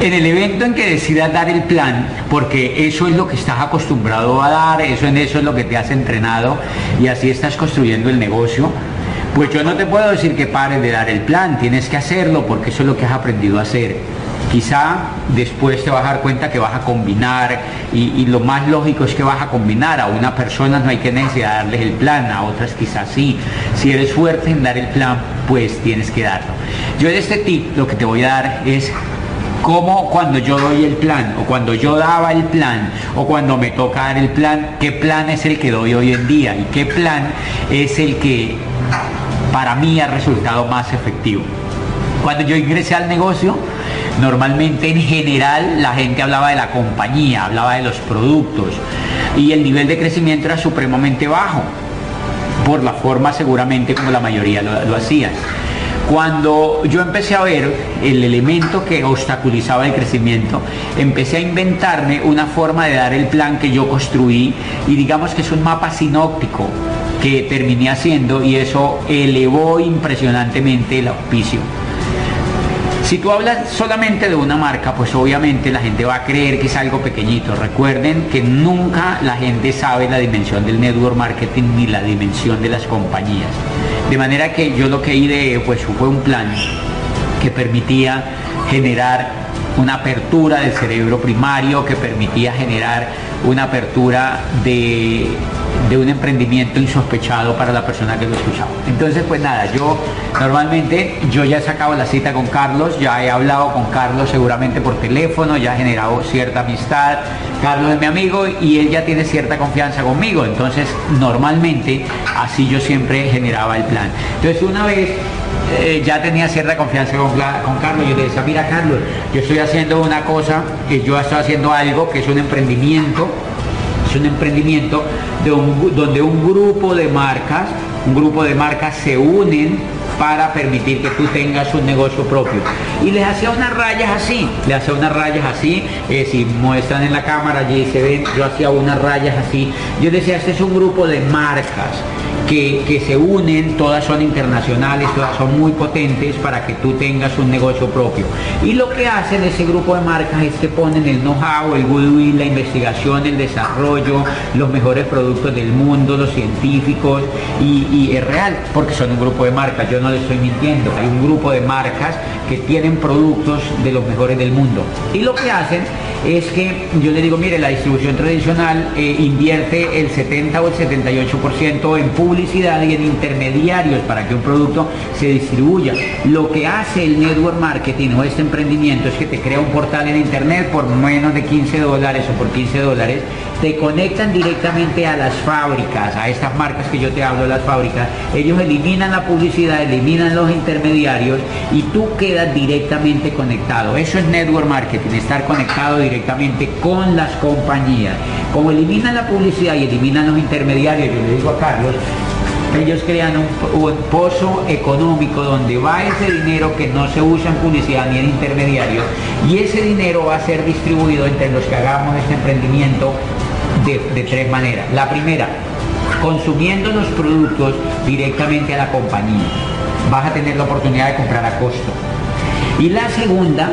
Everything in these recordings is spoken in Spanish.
En el evento en que decidas dar el plan, porque eso es lo que estás acostumbrado a dar, eso en eso es lo que te has entrenado y así estás construyendo el negocio, pues yo no te puedo decir que pares de dar el plan, tienes que hacerlo porque eso es lo que has aprendido a hacer. Quizá después te vas a dar cuenta que vas a combinar y, lo más lógico es que vas a combinar. A una persona no hay que necesidad darles el plan, a otras quizás sí. Si eres fuerte en dar el plan, pues tienes que darlo. Yo de este tip lo que te voy a dar es cómo cuando yo doy el plan o cuando yo daba el plan o cuando me toca dar el plan, qué plan es el que doy hoy en día y qué plan es el que para mí ha resultado más efectivo. Cuando yo ingresé al negocio, normalmente en general la gente hablaba de la compañía, hablaba de los productos y el nivel de crecimiento era supremamente bajo, por la forma seguramente como la mayoría lo, lo hacían. Cuando yo empecé a ver el elemento que obstaculizaba el crecimiento, empecé a inventarme una forma de dar el plan que yo construí y digamos que es un mapa sinóptico que terminé haciendo y eso elevó impresionantemente el auspicio. Si tú hablas solamente de una marca, pues obviamente la gente va a creer que es algo pequeñito. Recuerden que nunca la gente sabe la dimensión del network marketing ni la dimensión de las compañías. De manera que yo lo que ideé pues fue un plan que permitía generar una apertura del cerebro primario, que permitía generar una apertura de de un emprendimiento insospechado para la persona que lo escuchaba. Entonces, pues nada, yo normalmente yo ya he sacado la cita con Carlos, ya he hablado con Carlos seguramente por teléfono, ya he generado cierta amistad. Carlos es mi amigo y él ya tiene cierta confianza conmigo. Entonces, normalmente así yo siempre generaba el plan. Entonces, una vez eh, ya tenía cierta confianza con, Carlos. Yo le decía, mira Carlos, yo estoy haciendo una cosa, que yo estoy haciendo algo que es un emprendimiento es un emprendimiento donde un grupo de marcas, un grupo de marcas se unen para permitir que tú tengas un negocio propio. Y les hacía unas rayas así, le hacía unas rayas así, eh, si muestran en la cámara allí se ven, yo hacía unas rayas así. Yo decía, este es un grupo de marcas que, se unen, todas son internacionales, todas son muy potentes para que tú tengas un negocio propio. Y lo que hacen ese grupo de marcas es que ponen el know-how, el goodwill, la investigación, el desarrollo, los mejores productos del mundo, los científicos, y, es real, porque son un grupo de marcas, yo no les estoy mintiendo, hay un grupo de marcas que tienen productos de los mejores del mundo. Y lo que hacen es que yo le digo, mire, la distribución tradicional eh, invierte el 70 o el 78% en publicidad y en intermediarios para que un producto se distribuya. Lo que hace el network marketing o este emprendimiento es que te crea un portal en internet por menos de 15 dólares o por 15 dólares, te conectan directamente a las fábricas, a estas marcas que yo te hablo las fábricas, ellos eliminan la publicidad, eliminan los intermediarios y tú quedas directamente conectado. Eso es network marketing, estar conectado directamente con las compañías. Como eliminan la publicidad y eliminan los intermediarios, yo le digo a Carlos, ellos crean un, pozo económico donde va ese dinero que no se usa en publicidad ni en intermediarios y ese dinero va a ser distribuido entre los que hagamos este emprendimiento de, tres maneras. La primera, consumiendo los productos directamente a la compañía. Vas a tener la oportunidad de comprar a costo. Y la segunda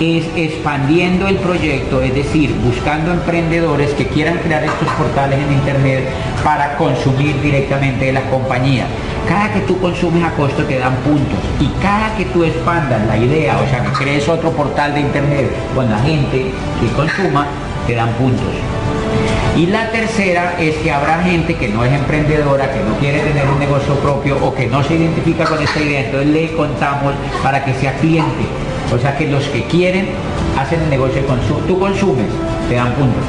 es expandiendo el proyecto, es decir, buscando emprendedores que quieran crear estos portales en Internet para consumir directamente de las compañías. Cada que tú consumes a costo te dan puntos y cada que tú expandas la idea, o sea, que crees otro portal de Internet con la gente que consuma, te dan puntos. Y la tercera es que habrá gente que no es emprendedora, que no quiere tener un negocio propio o que no se identifica con esta idea, entonces le contamos para que sea cliente o sea que los que quieren hacen el negocio de consumo. Tú consumes, te dan puntos.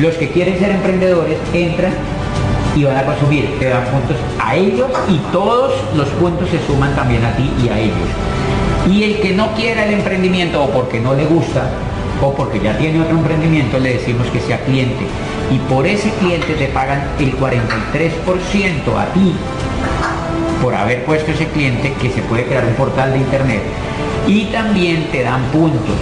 Los que quieren ser emprendedores entran y van a consumir, te dan puntos a ellos y todos los puntos se suman también a ti y a ellos. Y el que no quiera el emprendimiento o porque no le gusta o porque ya tiene otro emprendimiento, le decimos que sea cliente. Y por ese cliente te pagan el 43% a ti por haber puesto ese cliente que se puede crear un portal de internet y también te dan puntos.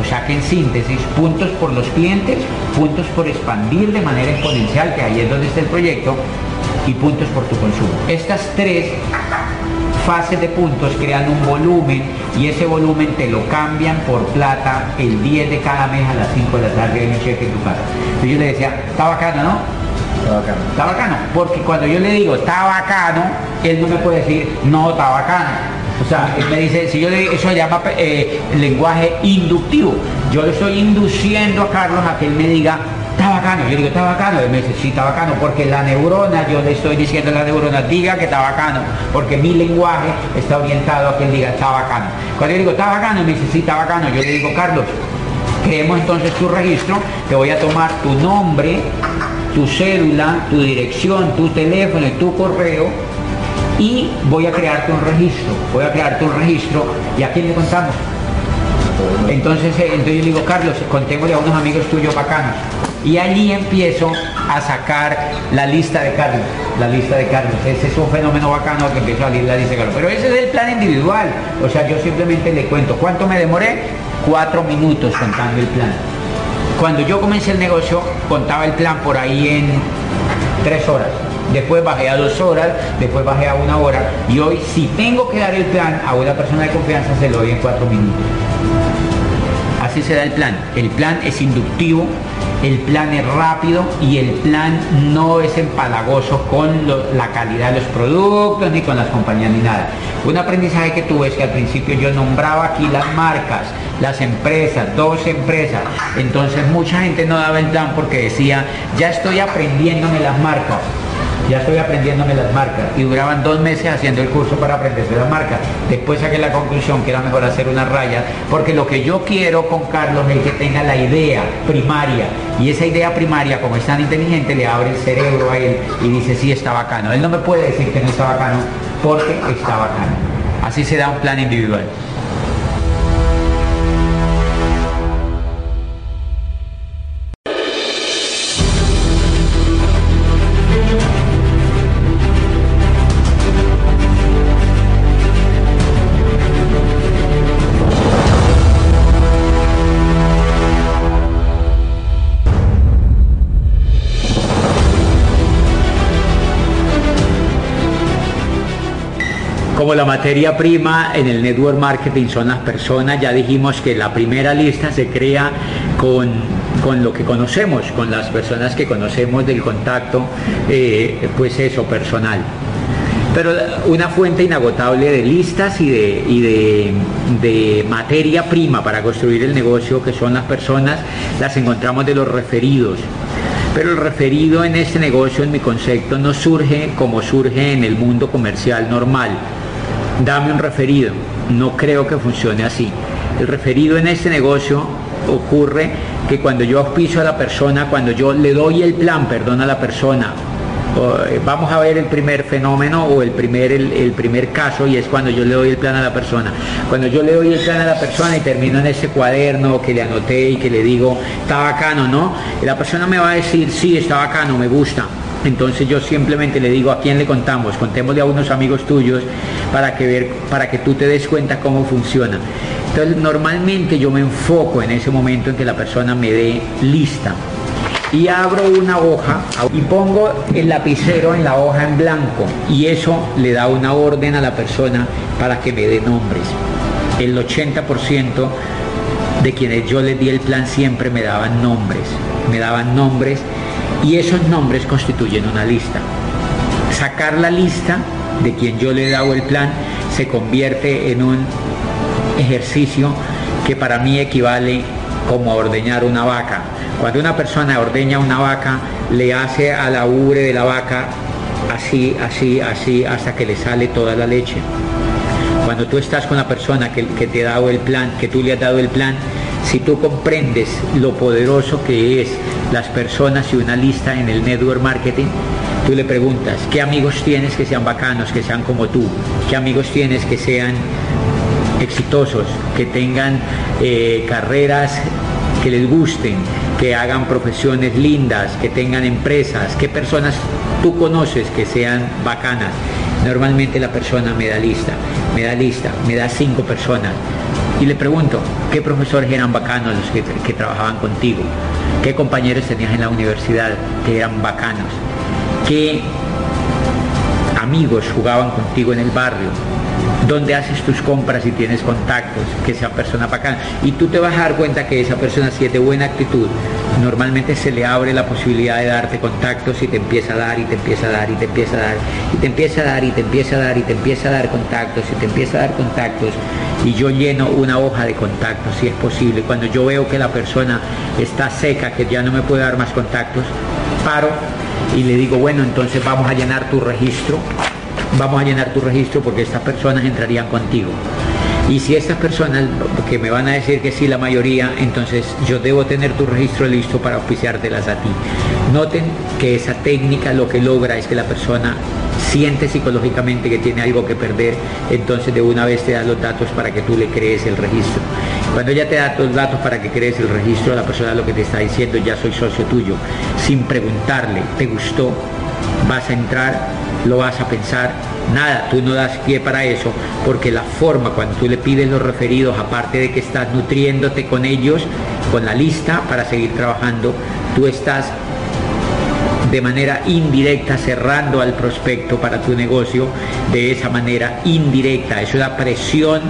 O sea que en síntesis, puntos por los clientes, puntos por expandir de manera exponencial, que ahí es donde está el proyecto, y puntos por tu consumo. Estas tres fases de puntos crean un volumen y ese volumen te lo cambian por plata el 10 de cada mes a las 5 de la tarde en un cheque en tu casa. Entonces yo le decía, está bacano, ¿no? Está bacano. Está bacano, porque cuando yo le digo está bacano, él no me puede decir no está bacano. O sea, él me dice, si yo le eso se llama eh, lenguaje inductivo. Yo le estoy induciendo a Carlos a que él me diga está bacano, yo digo, está bacano, él me dice, sí, está bacano, porque la neurona, yo le estoy diciendo a la neurona, diga que está bacano, porque mi lenguaje está orientado a que él diga, está bacano. Cuando yo digo, está bacano, él me dice, está bacano, yo le digo, Carlos, creemos entonces tu registro, te voy a tomar tu nombre, tu cédula, tu dirección, tu teléfono y tu correo, y voy a crearte un registro, voy a crearte un registro, ¿y a quién le contamos? Entonces, eh, entonces yo digo, Carlos, contémosle a unos amigos tuyos bacanos. Y allí empiezo a sacar la lista de Carlos, la lista de Carlos. Ese es un fenómeno bacano que empiezo a salir la lista de Carlos. Pero ese es el plan individual. O sea, yo simplemente le cuento, ¿cuánto me demoré? Cuatro minutos contando el plan. Cuando yo comencé el negocio, contaba el plan por ahí en tres horas. Después bajé a dos horas, después bajé a una hora. Y hoy, si tengo que dar el plan a una persona de confianza, se lo doy en cuatro minutos. Así se da el plan. El plan es inductivo, el plan es rápido y el plan no es empalagoso con la calidad de los productos ni con las compañías ni nada. Un aprendizaje que tuve es que al principio yo nombraba aquí las marcas, las empresas, dos empresas. Entonces mucha gente no daba el plan porque decía, ya estoy aprendiéndome las marcas ya estoy aprendiéndome las marcas y duraban dos meses haciendo el curso para aprenderse las marcas. Después saqué la conclusión que era mejor hacer una raya, porque lo que yo quiero con Carlos es que tenga la idea primaria y esa idea primaria, como es tan inteligente, le abre el cerebro a él y dice sí está bacano. Él no me puede decir que no está bacano porque está bacano. Así se da un plan individual. Como la materia prima en el network marketing son las personas, ya dijimos que la primera lista se crea con, con lo que conocemos, con las personas que conocemos del contacto, eh, pues eso, personal. Pero una fuente inagotable de listas y, de, y de, de materia prima para construir el negocio, que son las personas, las encontramos de los referidos. Pero el referido en este negocio, en mi concepto, no surge como surge en el mundo comercial normal. Dame un referido. No creo que funcione así. El referido en este negocio ocurre que cuando yo auspicio a la persona, cuando yo le doy el plan, perdón, a la persona, eh, vamos a ver el primer fenómeno o el primer, el, el primer caso y es cuando yo le doy el plan a la persona. Cuando yo le doy el plan a la persona y termino en ese cuaderno que le anoté y que le digo, está bacano, ¿no? La persona me va a decir, sí, está bacano, me gusta. Entonces yo simplemente le digo a quién le contamos, contémosle a unos amigos tuyos para que ver, para que tú te des cuenta cómo funciona. Entonces normalmente yo me enfoco en ese momento en que la persona me dé lista y abro una hoja y pongo el lapicero en la hoja en blanco y eso le da una orden a la persona para que me dé nombres. El 80% de quienes yo les di el plan siempre me daban nombres, me daban nombres y esos nombres constituyen una lista. Sacar la lista de quien yo le he dado el plan se convierte en un ejercicio que para mí equivale como a ordeñar una vaca. Cuando una persona ordeña una vaca, le hace a la ubre de la vaca así, así, así, hasta que le sale toda la leche. Cuando tú estás con la persona que, que te ha dado el plan, que tú le has dado el plan, si tú comprendes lo poderoso que es las personas y una lista en el network marketing, tú le preguntas, ¿qué amigos tienes que sean bacanos, que sean como tú? ¿Qué amigos tienes que sean exitosos, que tengan eh, carreras que les gusten, que hagan profesiones lindas, que tengan empresas, qué personas tú conoces que sean bacanas. Normalmente la persona me da lista, me da lista, me da cinco personas. Y le pregunto, ¿qué profesores eran bacanos los que, que trabajaban contigo? ¿Qué compañeros tenías en la universidad que eran bacanos? ¿Qué amigos jugaban contigo en el barrio? Dónde haces tus compras y tienes contactos, que sea persona bacana. Y tú te vas a dar cuenta que esa persona, si es de buena actitud, normalmente se le abre la posibilidad de darte contactos y te empieza a dar y te empieza a dar y te empieza a dar y te empieza a dar y te empieza a dar y te empieza a dar contactos y te empieza a dar contactos y yo lleno una hoja de contactos si es posible. Cuando yo veo que la persona está seca, que ya no me puede dar más contactos, paro y le digo, bueno, entonces vamos a llenar tu registro vamos a llenar tu registro porque estas personas entrarían contigo. Y si estas personas que me van a decir que sí la mayoría, entonces yo debo tener tu registro listo para oficiártelas a ti. Noten que esa técnica lo que logra es que la persona siente psicológicamente que tiene algo que perder, entonces de una vez te da los datos para que tú le crees el registro. Cuando ella te da los datos para que crees el registro, la persona lo que te está diciendo, ya soy socio tuyo, sin preguntarle, ¿te gustó? ¿Vas a entrar? Lo vas a pensar, nada, tú no das pie para eso, porque la forma cuando tú le pides los referidos, aparte de que estás nutriéndote con ellos, con la lista para seguir trabajando, tú estás de manera indirecta cerrando al prospecto para tu negocio de esa manera indirecta. Es una presión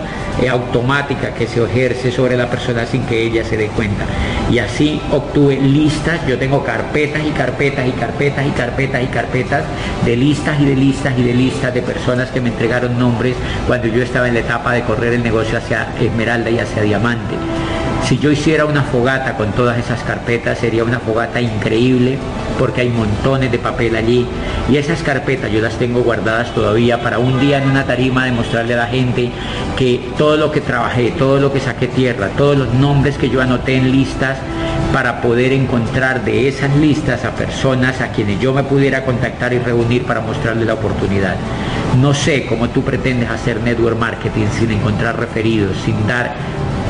eh, automática que se ejerce sobre la persona sin que ella se dé cuenta. Y así obtuve listas, yo tengo carpetas y carpetas y carpetas y carpetas y carpetas de listas y de listas y de listas de personas que me entregaron nombres cuando yo estaba en la etapa de correr el negocio hacia Esmeralda y hacia Diamante. Si yo hiciera una fogata con todas esas carpetas, sería una fogata increíble porque hay montones de papel allí. Y esas carpetas yo las tengo guardadas todavía para un día en una tarima demostrarle a la gente que todo lo que trabajé, todo lo que saqué tierra, todos los nombres que yo anoté en listas para poder encontrar de esas listas a personas a quienes yo me pudiera contactar y reunir para mostrarle la oportunidad. No sé cómo tú pretendes hacer network marketing sin encontrar referidos, sin dar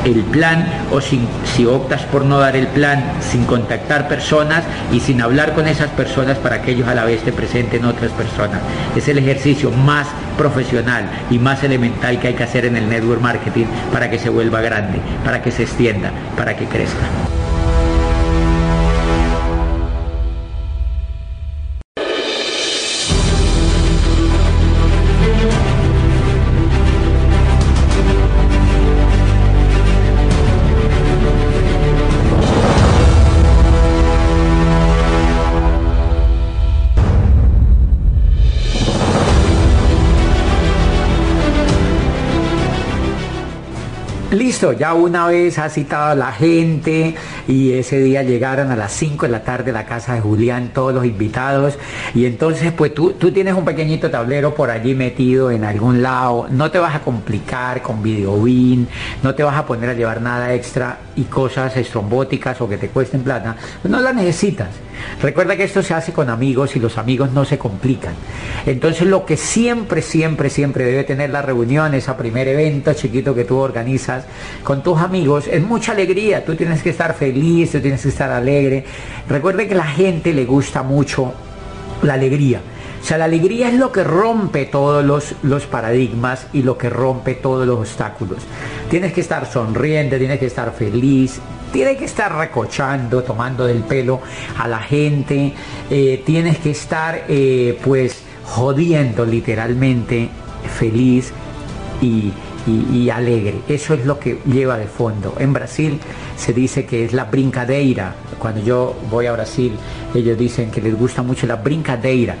el plan o si optas por no dar el plan sin contactar personas y sin hablar con esas personas para que ellos a la vez te presenten otras personas. Es el ejercicio más profesional y más elemental que hay que hacer en el network marketing para que se vuelva grande, para que se extienda, para que crezca. Ya una vez ha citado a la gente y ese día llegaron a las 5 de la tarde a la casa de Julián todos los invitados y entonces pues tú, tú tienes un pequeñito tablero por allí metido en algún lado, no te vas a complicar con videobin, no te vas a poner a llevar nada extra y cosas estrombóticas o que te cuesten plata, no las necesitas. Recuerda que esto se hace con amigos y los amigos no se complican. Entonces lo que siempre, siempre, siempre debe tener la reunión, ese primer evento chiquito que tú organizas con tus amigos, es mucha alegría. Tú tienes que estar feliz, tú tienes que estar alegre. Recuerde que a la gente le gusta mucho la alegría. O sea, la alegría es lo que rompe todos los, los, paradigmas y lo que rompe todos los obstáculos. Tienes que estar sonriente, tienes que estar feliz, tienes que estar recochando, tomando del pelo a la gente, eh, tienes que estar eh, pues jodiendo literalmente feliz y, y, alegre. Eso es lo que lleva de fondo. En Brasil se dice que es la brincadeira. Cuando yo voy a Brasil, ellos dicen que les gusta mucho la brincadeira.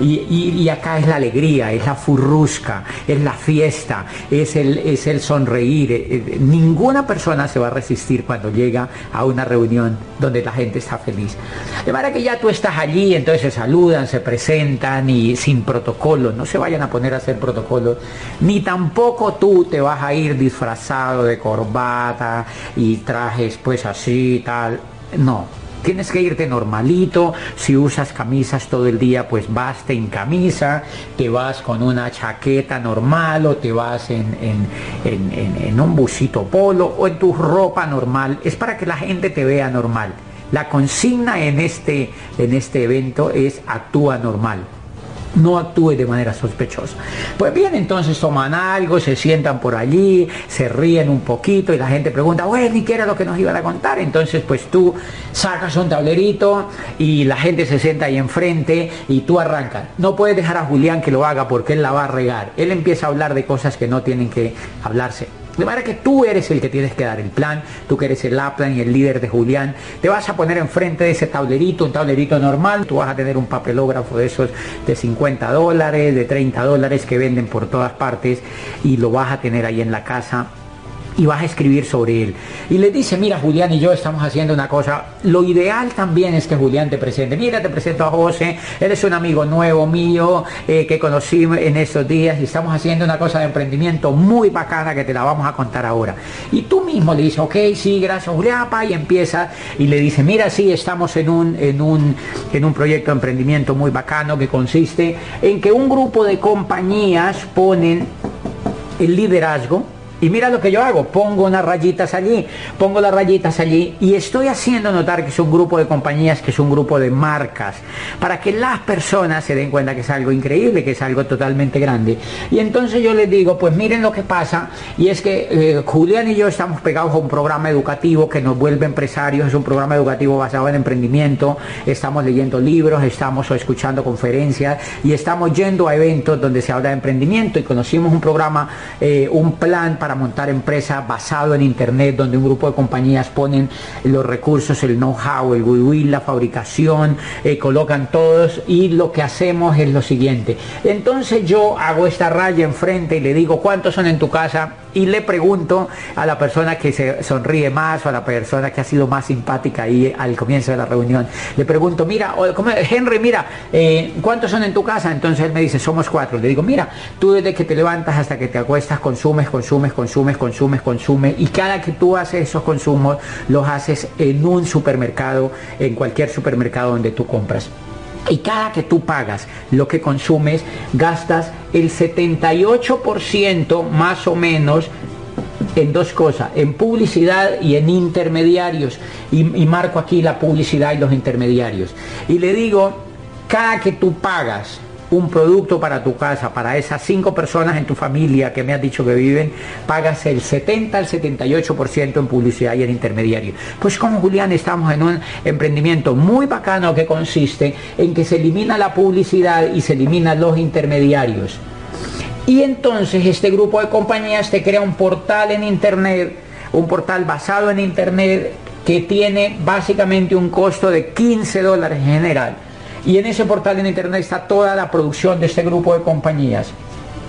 Y, acá es la alegría, es la furrusca, es la fiesta, es el, es el sonreír. Eh, eh, ninguna persona se va a resistir cuando llega a una reunión donde la gente está feliz. De manera que ya tú estás allí, entonces se saludan, se presentan y sin protocolo, no se vayan a poner a hacer protocolos, ni tampoco tú te vas a ir disfrazado de corbata y trajes pues así, tal. No, tienes que irte normalito, si usas camisas todo el día, pues vas en camisa, te vas con una chaqueta normal o te vas en, en, un busito polo o en tu ropa normal, es para que la gente te vea normal. La consigna en este, en este evento es actúa normal. No actúe de manera sospechosa. Pues bien, entonces toman algo, se sientan por allí, se ríen un poquito y la gente pregunta, bueno, ¿y qué era lo que nos iban a contar? Entonces, pues tú sacas un tablerito y la gente se sienta ahí enfrente y tú arrancas. No puedes dejar a Julián que lo haga porque él la va a regar. Él empieza a hablar de cosas que no tienen que hablarse. De manera que tú eres el que tienes que dar el plan, tú que eres el Laplan y el líder de Julián, te vas a poner enfrente de ese tablerito, un tablerito normal, tú vas a tener un papelógrafo de esos de 50 dólares, de 30 dólares que venden por todas partes y lo vas a tener ahí en la casa y vas a escribir sobre él. Y le dice, mira, Julián y yo estamos haciendo una cosa. Lo ideal también es que Julián te presente. Mira, te presento a José, él es un amigo nuevo mío eh, que conocí en estos días y estamos haciendo una cosa de emprendimiento muy bacana que te la vamos a contar ahora. Y tú mismo le dices, ok, sí, gracias Julián, y empieza y le dice, mira, sí, estamos en un, en un, en un proyecto de emprendimiento muy bacano que consiste en que un grupo de compañías ponen el liderazgo y mira lo que yo hago, pongo unas rayitas allí, pongo las rayitas allí y estoy haciendo notar que es un grupo de compañías, que es un grupo de marcas, para que las personas se den cuenta que es algo increíble, que es algo totalmente grande. Y entonces yo les digo, pues miren lo que pasa, y es que eh, Julián y yo estamos pegados a un programa educativo que nos vuelve empresarios, es un programa educativo basado en emprendimiento, estamos leyendo libros, estamos escuchando conferencias y estamos yendo a eventos donde se habla de emprendimiento y conocimos un programa, eh, un plan para montar empresa basado en Internet, donde un grupo de compañías ponen los recursos, el know-how, el goodwill, la fabricación, eh, colocan todos y lo que hacemos es lo siguiente. Entonces yo hago esta raya enfrente y le digo, ¿cuántos son en tu casa? y le pregunto a la persona que se sonríe más o a la persona que ha sido más simpática ahí al comienzo de la reunión, le pregunto, mira, Henry, mira, eh, ¿cuántos son en tu casa? Entonces él me dice, somos cuatro. Le digo, mira, tú desde que te levantas hasta que te acuestas consumes, consumes, consumes, consumes, consumes y cada que tú haces esos consumos los haces en un supermercado, en cualquier supermercado donde tú compras. Y cada que tú pagas lo que consumes, gastas el 78% más o menos en dos cosas, en publicidad y en intermediarios. Y, y, marco aquí la publicidad y los intermediarios. Y le digo, cada que tú pagas un producto para tu casa, para esas cinco personas en tu familia que me has dicho que viven, pagas el 70 al 78% en publicidad y en intermediario. Pues como Julián estamos en un emprendimiento muy bacano que consiste en que se elimina la publicidad y se eliminan los intermediarios. Y entonces este grupo de compañías te crea un portal en internet, un portal basado en internet que tiene básicamente un costo de 15 dólares en general y en ese portal en internet está toda la producción de este grupo de compañías.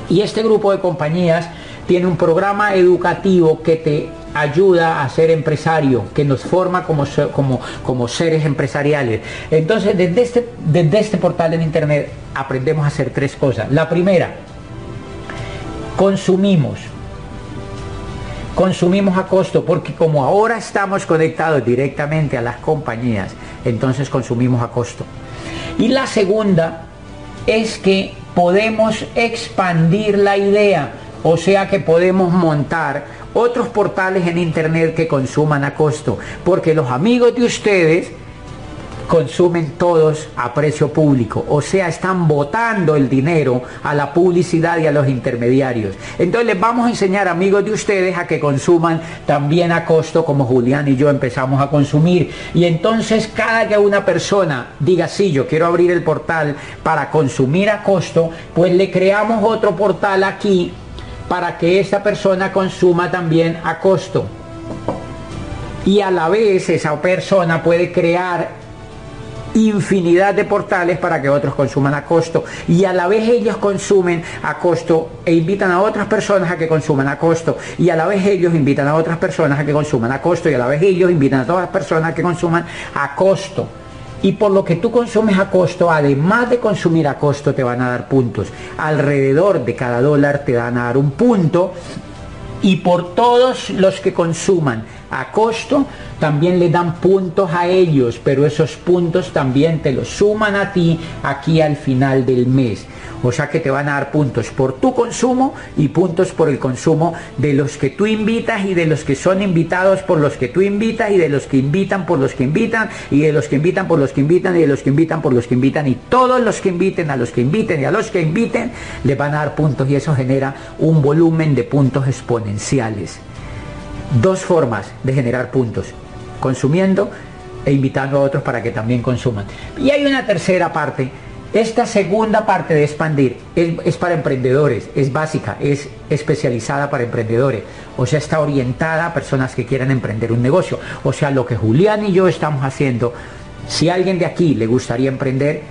Y este grupo de compañías tiene un programa educativo que te ayuda a ser empresario, que nos forma como, como, como seres empresariales. Entonces, desde este, desde este portal en internet aprendemos a hacer tres cosas. La primera, consumimos. Consumimos a costo, porque como ahora estamos conectados directamente a las compañías, entonces consumimos a costo. Y la segunda es que podemos expandir la idea, o sea que podemos montar otros portales en internet que consuman a costo, porque los amigos de ustedes consumen todos a precio público, o sea, están botando el dinero a la publicidad y a los intermediarios. Entonces les vamos a enseñar, amigos de ustedes, a que consuman también a costo como Julián y yo empezamos a consumir. Y entonces cada que una persona diga, sí, yo quiero abrir el portal para consumir a costo, pues le creamos otro portal aquí para que esa persona consuma también a costo. Y a la vez esa persona puede crear infinidad de portales para que otros consuman a costo y a la vez ellos consumen a costo e invitan a otras personas a que consuman a costo y a la vez ellos invitan a otras personas a que consuman a costo y a la vez ellos invitan a todas las personas a que consuman a costo. Y por lo que tú consumes a costo, además de consumir a costo, te van a dar puntos. Alrededor de cada dólar te van a dar un punto. Y por todos los que consuman a costo, también le dan puntos a ellos, pero esos puntos también te los suman a ti aquí al final del mes. O sea que te van a dar puntos por tu consumo y puntos por el consumo de los que tú invitas y de los que son invitados por los que tú invitas y de los que invitan por los que invitan y de los que invitan por los que invitan y de los que invitan por los que invitan y todos los que inviten a los que inviten y a los que inviten les van a dar puntos y eso genera un volumen de puntos exponenciales. Dos formas de generar puntos, consumiendo e invitando a otros para que también consuman. Y hay una tercera parte esta segunda parte de expandir es, para emprendedores, es básica, es especializada para emprendedores, o sea, está orientada a personas que quieran emprender un negocio. O sea, lo que Julián y yo estamos haciendo, si alguien de aquí le gustaría emprender,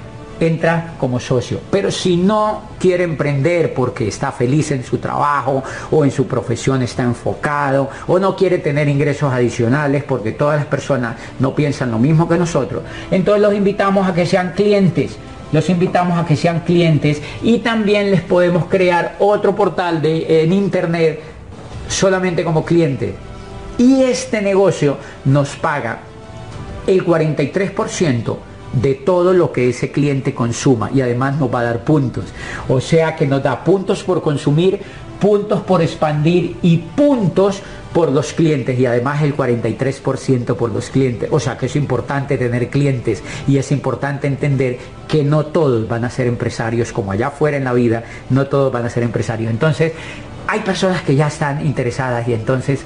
entra como socio. Pero si no quiere emprender porque está feliz en su trabajo o en su profesión está enfocado o no quiere tener ingresos adicionales porque todas las personas no piensan lo mismo que nosotros, entonces los invitamos a que sean clientes los invitamos a que sean clientes y también les podemos crear otro portal de, en internet solamente como cliente. Y este negocio nos paga el 43% de todo lo que ese cliente consuma y además nos va a dar puntos. O sea que nos da puntos por consumir, puntos por expandir y puntos por los clientes y además el 43% por los clientes. O sea que es importante tener clientes y es importante entender que no todos van a ser empresarios como allá afuera en la vida, no todos van a ser empresarios. Entonces, hay personas que ya están interesadas y entonces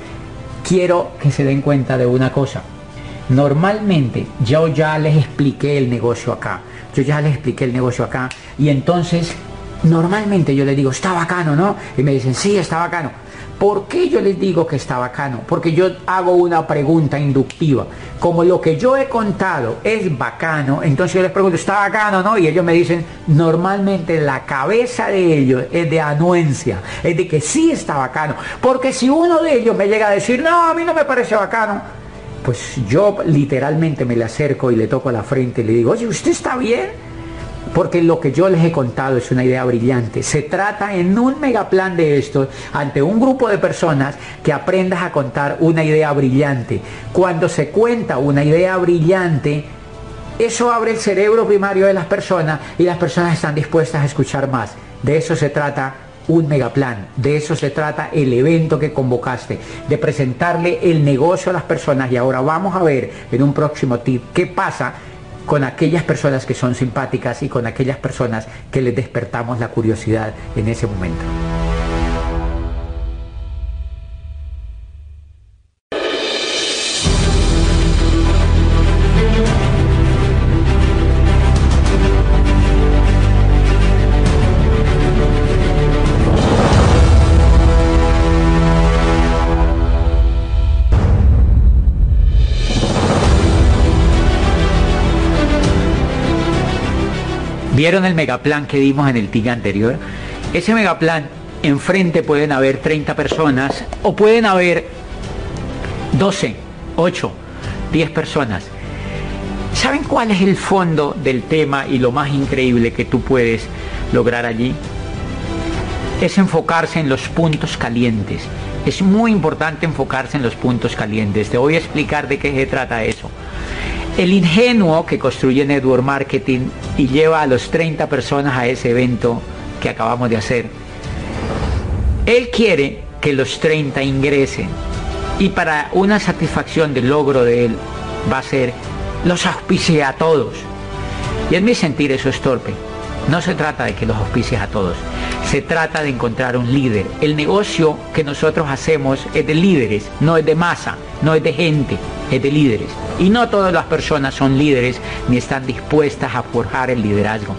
quiero que se den cuenta de una cosa. Normalmente yo ya les expliqué el negocio acá. Yo ya les expliqué el negocio acá y entonces normalmente yo les digo, está bacano, ¿no? Y me dicen, sí, está bacano. ¿Por qué yo les digo que está bacano? Porque yo hago una pregunta inductiva. Como lo que yo he contado es bacano, entonces yo les pregunto, ¿está bacano no? Y ellos me dicen, normalmente la cabeza de ellos es de anuencia, es de que sí está bacano. Porque si uno de ellos me llega a decir, no, a mí no me parece bacano, pues yo literalmente me le acerco y le toco la frente y le digo, oye, ¿usted está bien? porque lo que yo les he contado es una idea brillante. Se trata en un megaplan de esto, ante un grupo de personas, que aprendas a contar una idea brillante. Cuando se cuenta una idea brillante, eso abre el cerebro primario de las personas y las personas están dispuestas a escuchar más. De eso se trata un megaplan. De eso se trata el evento que convocaste, de presentarle el negocio a las personas. Y ahora vamos a ver en un próximo tip qué pasa con aquellas personas que son simpáticas y con aquellas personas que les despertamos la curiosidad en ese momento. ¿Vieron el megaplan que dimos en el TIG anterior? Ese megaplan, enfrente pueden haber 30 personas o pueden haber 12, 8, 10 personas. ¿Saben cuál es el fondo del tema y lo más increíble que tú puedes lograr allí? Es enfocarse en los puntos calientes. Es muy importante enfocarse en los puntos calientes. Te voy a explicar de qué se trata eso. El ingenuo que construye Network Marketing y lleva a los 30 personas a ese evento que acabamos de hacer, él quiere que los 30 ingresen y para una satisfacción del logro de él va a ser los auspicie a todos. Y en mi sentir eso es torpe. No se trata de que los auspicies a todos. Se trata de encontrar un líder. El negocio que nosotros hacemos es de líderes, no es de masa, no es de gente, es de líderes. Y no todas las personas son líderes ni están dispuestas a forjar el liderazgo.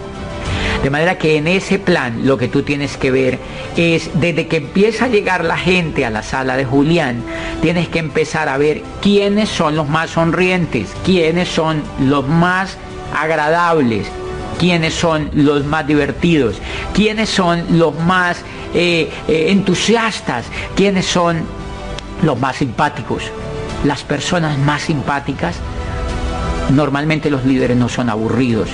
De manera que en ese plan lo que tú tienes que ver es desde que empieza a llegar la gente a la sala de Julián, tienes que empezar a ver quiénes son los más sonrientes, quiénes son los más agradables, quiénes son los más divertidos, quiénes son los más eh, eh, entusiastas, quiénes son los más simpáticos las personas más simpáticas, normalmente los líderes no son aburridos.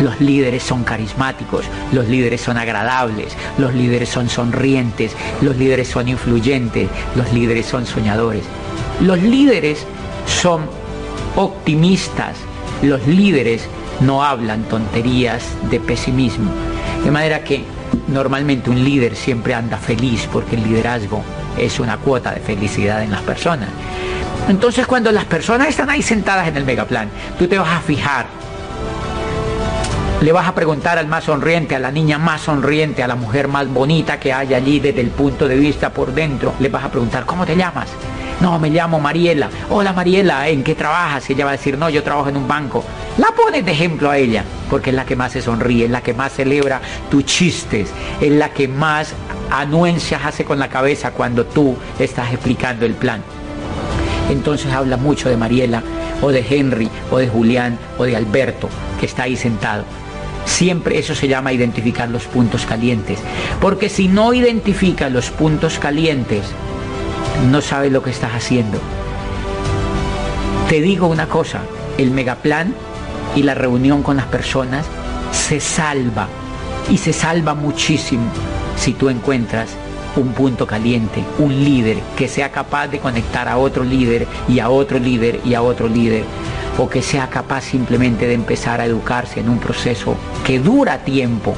Los líderes son carismáticos, los líderes son agradables, los líderes son sonrientes, los líderes son influyentes, los líderes son soñadores. Los líderes son optimistas, los líderes no hablan tonterías de pesimismo. De manera que normalmente un líder siempre anda feliz porque el liderazgo es una cuota de felicidad en las personas. Entonces cuando las personas están ahí sentadas en el megaplan, tú te vas a fijar le vas a preguntar al más sonriente, a la niña más sonriente, a la mujer más bonita que hay allí desde el punto de vista por dentro. Le vas a preguntar, ¿cómo te llamas? No, me llamo Mariela. Hola Mariela, ¿en qué trabajas? Y ella va a decir, no, yo trabajo en un banco. La pones de ejemplo a ella, porque es la que más se sonríe, es la que más celebra tus chistes, es la que más anuencias hace con la cabeza cuando tú estás explicando el plan. Entonces habla mucho de Mariela, o de Henry, o de Julián, o de Alberto, que está ahí sentado. Siempre eso se llama identificar los puntos calientes. Porque si no identificas los puntos calientes, no sabes lo que estás haciendo. Te digo una cosa, el megaplan y la reunión con las personas se salva y se salva muchísimo si tú encuentras un punto caliente, un líder que sea capaz de conectar a otro líder y a otro líder y a otro líder o que sea capaz simplemente de empezar a educarse en un proceso que dura tiempo.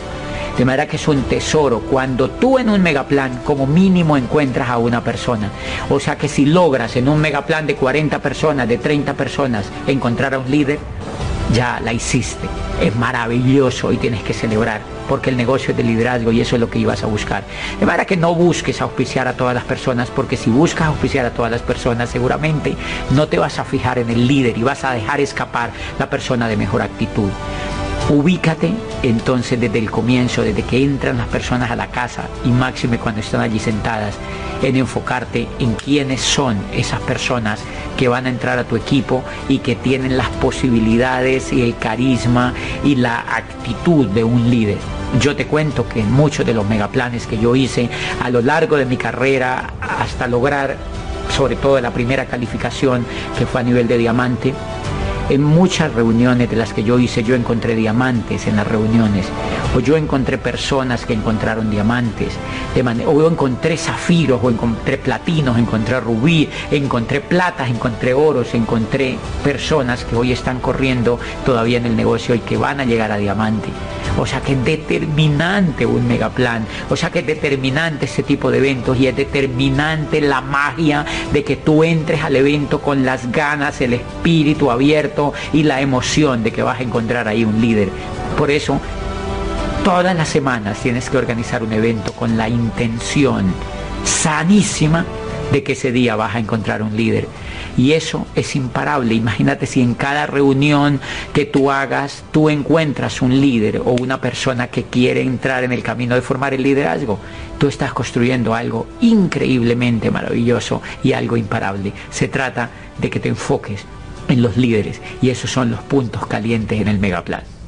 De manera que es un tesoro cuando tú en un megaplan como mínimo encuentras a una persona. O sea que si logras en un megaplan de 40 personas, de 30 personas, encontrar a un líder, ya la hiciste. Es maravilloso y tienes que celebrar, porque el negocio es de liderazgo y eso es lo que ibas a buscar. De manera que no busques auspiciar a todas las personas, porque si buscas auspiciar a todas las personas, seguramente no te vas a fijar en el líder y vas a dejar escapar la persona de mejor actitud. Ubícate entonces desde el comienzo, desde que entran las personas a la casa y máxime cuando están allí sentadas, en enfocarte en quiénes son esas personas que van a entrar a tu equipo y que tienen las posibilidades y el carisma y la actitud de un líder. Yo te cuento que en muchos de los megaplanes que yo hice a lo largo de mi carrera hasta lograr sobre todo la primera calificación que fue a nivel de diamante, en muchas reuniones de las que yo hice, yo encontré diamantes en las reuniones, o yo encontré personas que encontraron diamantes, o yo encontré zafiros, o encontré platinos, encontré rubí, encontré platas, encontré oros, encontré personas que hoy están corriendo todavía en el negocio y que van a llegar a diamante. O sea que es determinante un megaplan, o sea que es determinante ese tipo de eventos y es determinante la magia de que tú entres al evento con las ganas, el espíritu abierto y la emoción de que vas a encontrar ahí un líder. Por eso, todas las semanas tienes que organizar un evento con la intención sanísima de que ese día vas a encontrar un líder. Y eso es imparable. Imagínate si en cada reunión que tú hagas, tú encuentras un líder o una persona que quiere entrar en el camino de formar el liderazgo. Tú estás construyendo algo increíblemente maravilloso y algo imparable. Se trata de que te enfoques en los líderes y esos son los puntos calientes en el megaplan.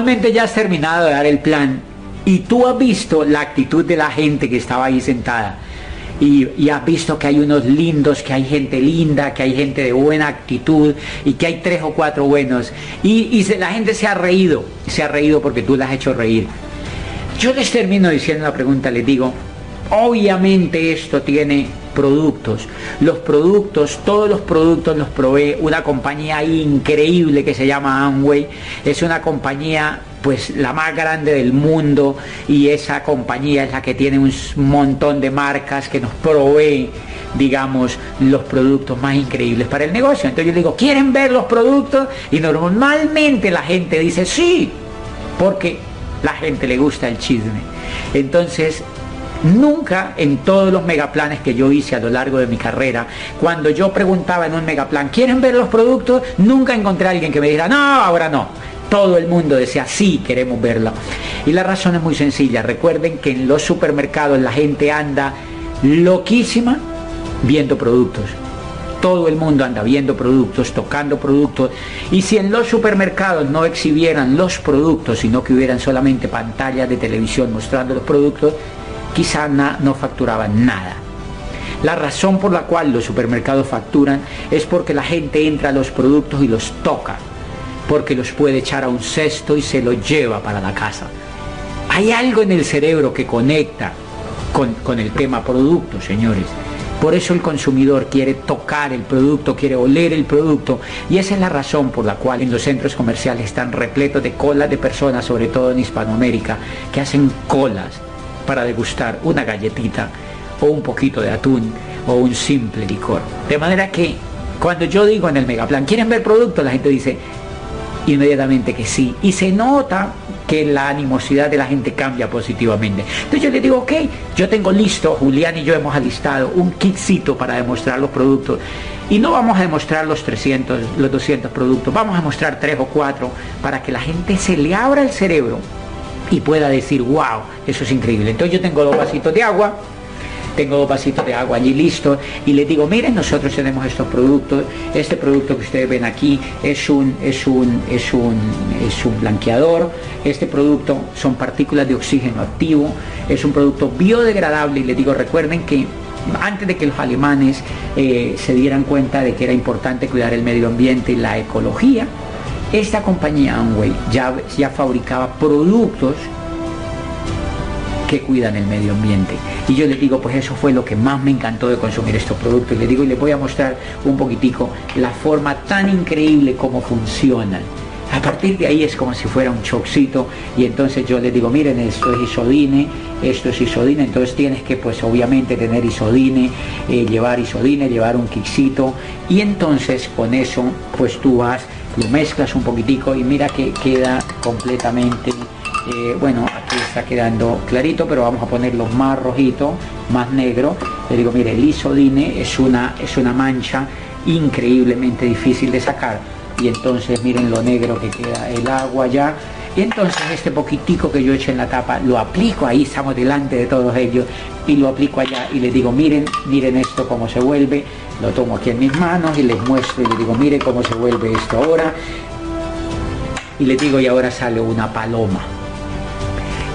Normalmente ya has terminado de dar el plan y tú has visto la actitud de la gente que estaba ahí sentada. Y, has visto que hay unos lindos, que hay gente linda, que hay gente de buena actitud y que hay tres o cuatro buenos. Y, la gente se ha reído, se ha reído porque tú la has hecho reír. Yo les termino diciendo la pregunta, les digo, obviamente esto tiene productos. Los productos, todos los productos los provee una compañía increíble que se llama Amway. Es una compañía pues la más grande del mundo y esa compañía es la que tiene un montón de marcas que nos provee digamos los productos más increíbles para el negocio. Entonces yo digo, ¿quieren ver los productos? Y normalmente la gente dice sí, porque la gente le gusta el chisme. Entonces Nunca en todos los megaplanes que yo hice a lo largo de mi carrera, cuando yo preguntaba en un megaplan, ¿quieren ver los productos? Nunca encontré a alguien que me dijera, no, ahora no. Todo el mundo decía, sí, queremos verla. Y la razón es muy sencilla. Recuerden que en los supermercados la gente anda loquísima viendo productos. Todo el mundo anda viendo productos, tocando productos. Y si en los supermercados no exhibieran los productos, sino que hubieran solamente pantallas de televisión mostrando los productos, quizá no facturaban nada. La razón por la cual los supermercados facturan es porque la gente entra a los productos y los toca, porque los puede echar a un cesto y se los lleva para la casa. Hay algo en el cerebro que conecta con, con el tema producto, señores. Por eso el consumidor quiere tocar el producto, quiere oler el producto. Y esa es la razón por la cual en los centros comerciales están repletos de colas de personas, sobre todo en Hispanoamérica, que hacen colas para degustar una galletita o un poquito de atún o un simple licor. De manera que cuando yo digo en el megaplan, ¿quieren ver producto? La gente dice inmediatamente que sí. Y se nota que la animosidad de la gente cambia positivamente. Entonces yo le digo, ok, yo tengo listo, Julián y yo hemos alistado un kitcito para demostrar los productos. Y no vamos a demostrar los 300, los 200 productos, vamos a mostrar tres o cuatro para que la gente se le abra el cerebro y pueda decir, wow, eso es increíble. Entonces yo tengo dos vasitos de agua, tengo dos vasitos de agua allí listos y les digo, miren, nosotros tenemos estos productos, este producto que ustedes ven aquí es un, es un, es un, es un blanqueador, este producto son partículas de oxígeno activo, es un producto biodegradable y les digo, recuerden que antes de que los alemanes eh, se dieran cuenta de que era importante cuidar el medio ambiente y la ecología, esta compañía Amway ya, ya fabricaba productos que cuidan el medio ambiente. Y yo les digo, pues eso fue lo que más me encantó de consumir estos productos. Y les digo, y les voy a mostrar un poquitico la forma tan increíble como funcionan. A partir de ahí es como si fuera un chocito y entonces yo les digo, miren, esto es isodine, esto es isodine, entonces tienes que pues obviamente tener isodine, eh, llevar isodine, llevar un quixito y entonces con eso pues tú vas, lo mezclas un poquitico y mira que queda completamente eh, bueno, aquí está quedando clarito, pero vamos a ponerlo más rojito, más negro. Le digo, mire, el isodine es una, es una mancha increíblemente difícil de sacar. Y entonces miren lo negro que queda el agua ya. Y entonces este poquitico que yo eché en la tapa lo aplico, ahí estamos delante de todos ellos, y lo aplico allá y les digo, miren, miren esto cómo se vuelve, lo tomo aquí en mis manos y les muestro y les digo, miren cómo se vuelve esto ahora. Y les digo, y ahora sale una paloma.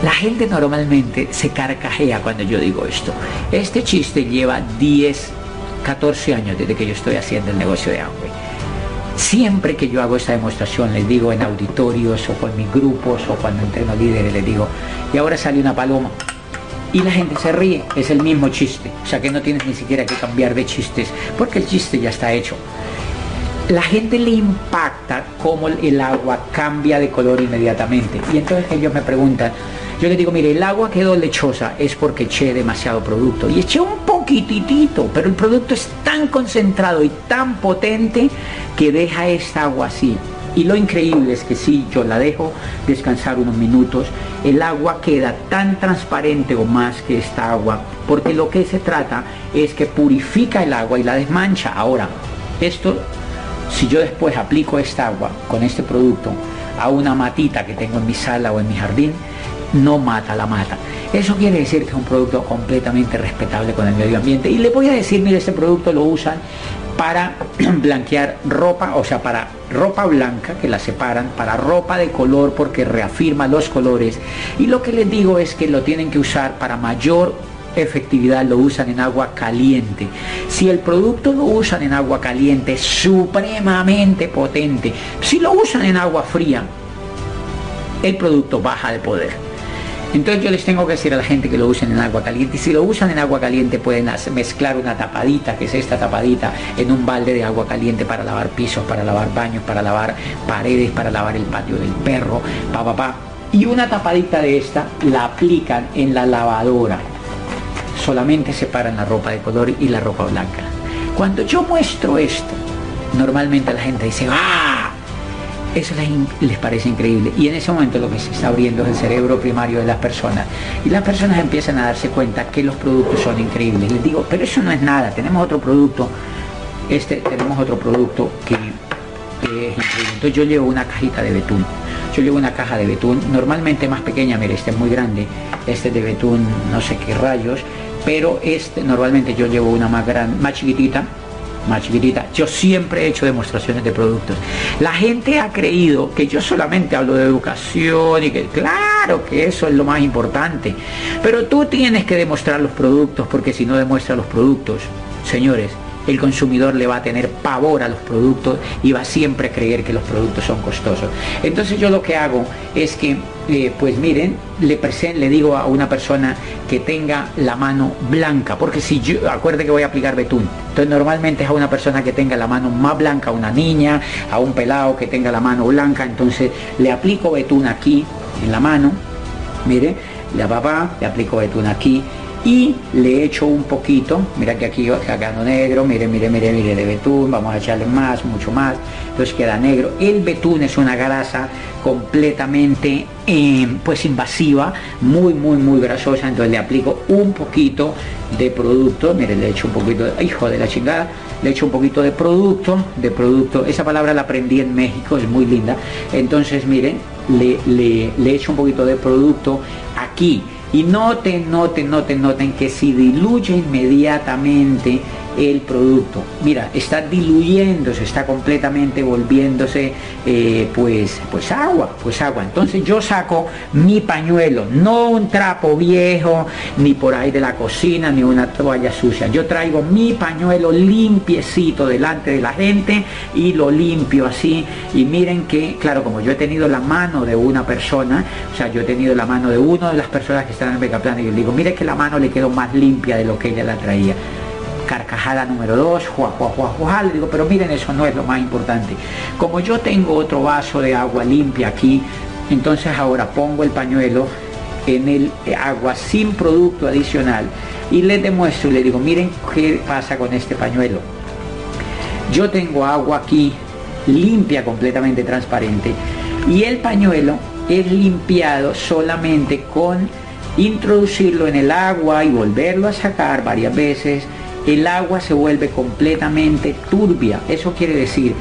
La gente normalmente se carcajea cuando yo digo esto. Este chiste lleva 10, 14 años desde que yo estoy haciendo el negocio de Amway. Siempre que yo hago esta demostración, les digo en auditorios o con mis grupos o cuando entreno líderes, les digo, y ahora sale una paloma. Y la gente se ríe, es el mismo chiste. O sea que no tienes ni siquiera que cambiar de chistes, porque el chiste ya está hecho. La gente le impacta cómo el agua cambia de color inmediatamente. Y entonces ellos me preguntan, yo le digo, mire, el agua quedó lechosa es porque eché demasiado producto. Y eché un poquitito, pero el producto es tan concentrado y tan potente que deja esta agua así. Y lo increíble es que si yo la dejo descansar unos minutos, el agua queda tan transparente o más que esta agua, porque lo que se trata es que purifica el agua y la desmancha. Ahora, esto, si yo después aplico esta agua con este producto a una matita que tengo en mi sala o en mi jardín, no mata la mata. Eso quiere decir que es un producto completamente respetable con el medio ambiente. Y le voy a decir, mire, este producto lo usan para blanquear ropa, o sea, para ropa blanca que la separan, para ropa de color porque reafirma los colores. Y lo que les digo es que lo tienen que usar para mayor efectividad lo usan en agua caliente. Si el producto lo usan en agua caliente, es supremamente potente. Si lo usan en agua fría, el producto baja de poder. Entonces yo les tengo que decir a la gente que lo usen en agua caliente. Y si lo usan en agua caliente pueden mezclar una tapadita, que es esta tapadita, en un balde de agua caliente para lavar pisos, para lavar baños, para lavar paredes, para lavar el patio del perro, pa, pa, pa. Y una tapadita de esta la aplican en la lavadora. Solamente separan la ropa de color y la ropa blanca. Cuando yo muestro esto, normalmente la gente dice, ¡ah! Eso les, parece increíble. Y en ese momento lo que se está abriendo es el cerebro primario de las personas. Y las personas empiezan a darse cuenta que los productos son increíbles. Les digo, pero eso no es nada. Tenemos otro producto. Este, tenemos otro producto que, es increíble. Entonces yo llevo una cajita de betún. yo llevo una caja de betún, normalmente más pequeña, mire, este es muy grande, este de betún, no sé qué rayos, pero este normalmente yo llevo una más grande, más chiquitita, más chiquitita. Yo siempre he hecho demostraciones de productos. La gente ha creído que yo solamente hablo de educación y que claro que eso es lo más importante. Pero tú tienes que demostrar los productos porque si no demuestras los productos, señores, el consumidor le va a tener pavor a los productos y va siempre a creer que los productos son costosos. Entonces yo lo que hago es que, eh, pues miren, le, presento, le digo a una persona que tenga la mano blanca, porque si yo, acuerde que voy a aplicar betún, entonces normalmente es a una persona que tenga la mano más blanca, a una niña, a un pelado que tenga la mano blanca, entonces le aplico betún aquí en la mano, mire, la papá, le aplico betún aquí y le echo un poquito, mira que aquí sacando negro, mire, mire, mire, mire de betún, vamos a echarle más, mucho más, entonces queda negro. El betún es una grasa completamente eh, pues invasiva, muy, muy, muy grasosa, entonces le aplico un poquito de producto, mire, le echo un poquito, de, hijo de la chingada, le echo un poquito de producto, de producto, esa palabra la aprendí en México, es muy linda, entonces miren, le, le, le echo un poquito de producto aquí, y noten, noten, noten, noten que si diluye inmediatamente el producto. Mira, está diluyéndose, está completamente volviéndose eh, pues, pues agua, pues agua. Entonces yo saco mi pañuelo, no un trapo viejo, ni por ahí de la cocina, ni una toalla sucia. Yo traigo mi pañuelo limpiecito delante de la gente y lo limpio así. Y miren que, claro, como yo he tenido la mano de una persona, o sea, yo he tenido la mano de una de las personas que están en el Plan y yo digo, mire que la mano le quedó más limpia de lo que ella la traía carcajada número dos, juá, juá, juá, juá, le digo, pero miren, eso no es lo más importante. Como yo tengo otro vaso de agua limpia aquí, entonces ahora pongo el pañuelo en el agua sin producto adicional y les demuestro y le digo, miren qué pasa con este pañuelo. Yo tengo agua aquí limpia, completamente transparente y el pañuelo es limpiado solamente con introducirlo en el agua y volverlo a sacar varias veces el agua se vuelve completamente turbia. Eso quiere decir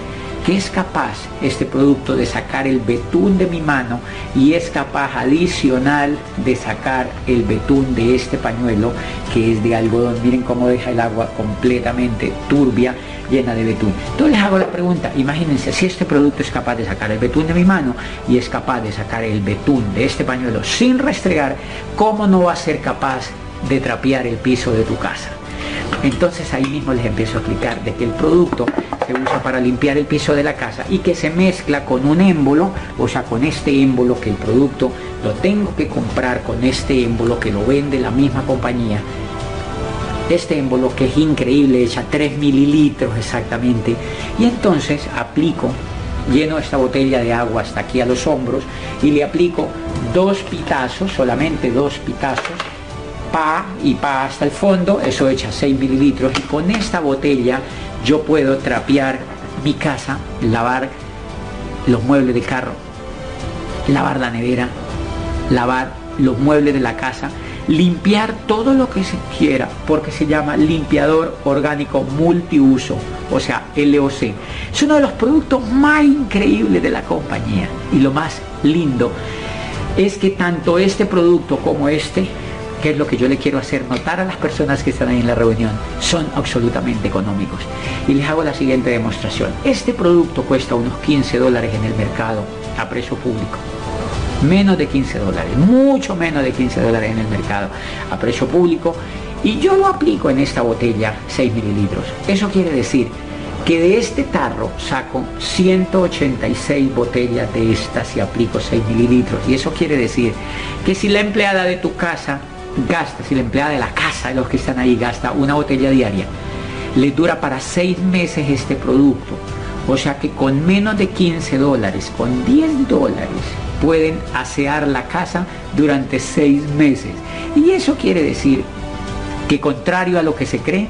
que es capaz este producto de sacar el betún de mi mano y es capaz adicional de sacar el betún de este pañuelo que es de algodón. Miren cómo deja el agua completamente turbia, llena de betún. Entonces les hago la pregunta, imagínense, si este producto es capaz de sacar el betún de mi mano y es capaz de sacar el betún de este pañuelo sin restregar, ¿cómo no va a ser capaz de trapear el piso de tu casa? Entonces ahí mismo les empiezo a explicar de que el producto se usa para limpiar el piso de la casa y que se mezcla con un émbolo, o sea, con este émbolo que el producto lo tengo que comprar con este émbolo que lo vende la misma compañía. Este émbolo que es increíble, echa 3 mililitros exactamente. Y entonces aplico, lleno esta botella de agua hasta aquí a los hombros y le aplico dos pitazos, solamente dos pitazos pa y pa hasta el fondo, eso echa 6 mililitros y con esta botella yo puedo trapear mi casa, lavar los muebles del carro, lavar la nevera, lavar los muebles de la casa, limpiar todo lo que se quiera, porque se llama limpiador orgánico multiuso, o sea, LOC. Es uno de los productos más increíbles de la compañía y lo más lindo es que tanto este producto como este que es lo que yo le quiero hacer notar a las personas que están ahí en la reunión, son absolutamente económicos. Y les hago la siguiente demostración. Este producto cuesta unos 15 dólares en el mercado a precio público. Menos de 15 dólares, mucho menos de 15 dólares en el mercado a precio público. Y yo lo aplico en esta botella 6 mililitros. Eso quiere decir que de este tarro saco 186 botellas de estas y aplico 6 mililitros. Y eso quiere decir que si la empleada de tu casa gasta, si la empleada de la casa los que están ahí gasta una botella diaria, le dura para seis meses este producto. O sea que con menos de 15 dólares, con 10 dólares, pueden asear la casa durante seis meses. Y eso quiere decir que contrario a lo que se cree,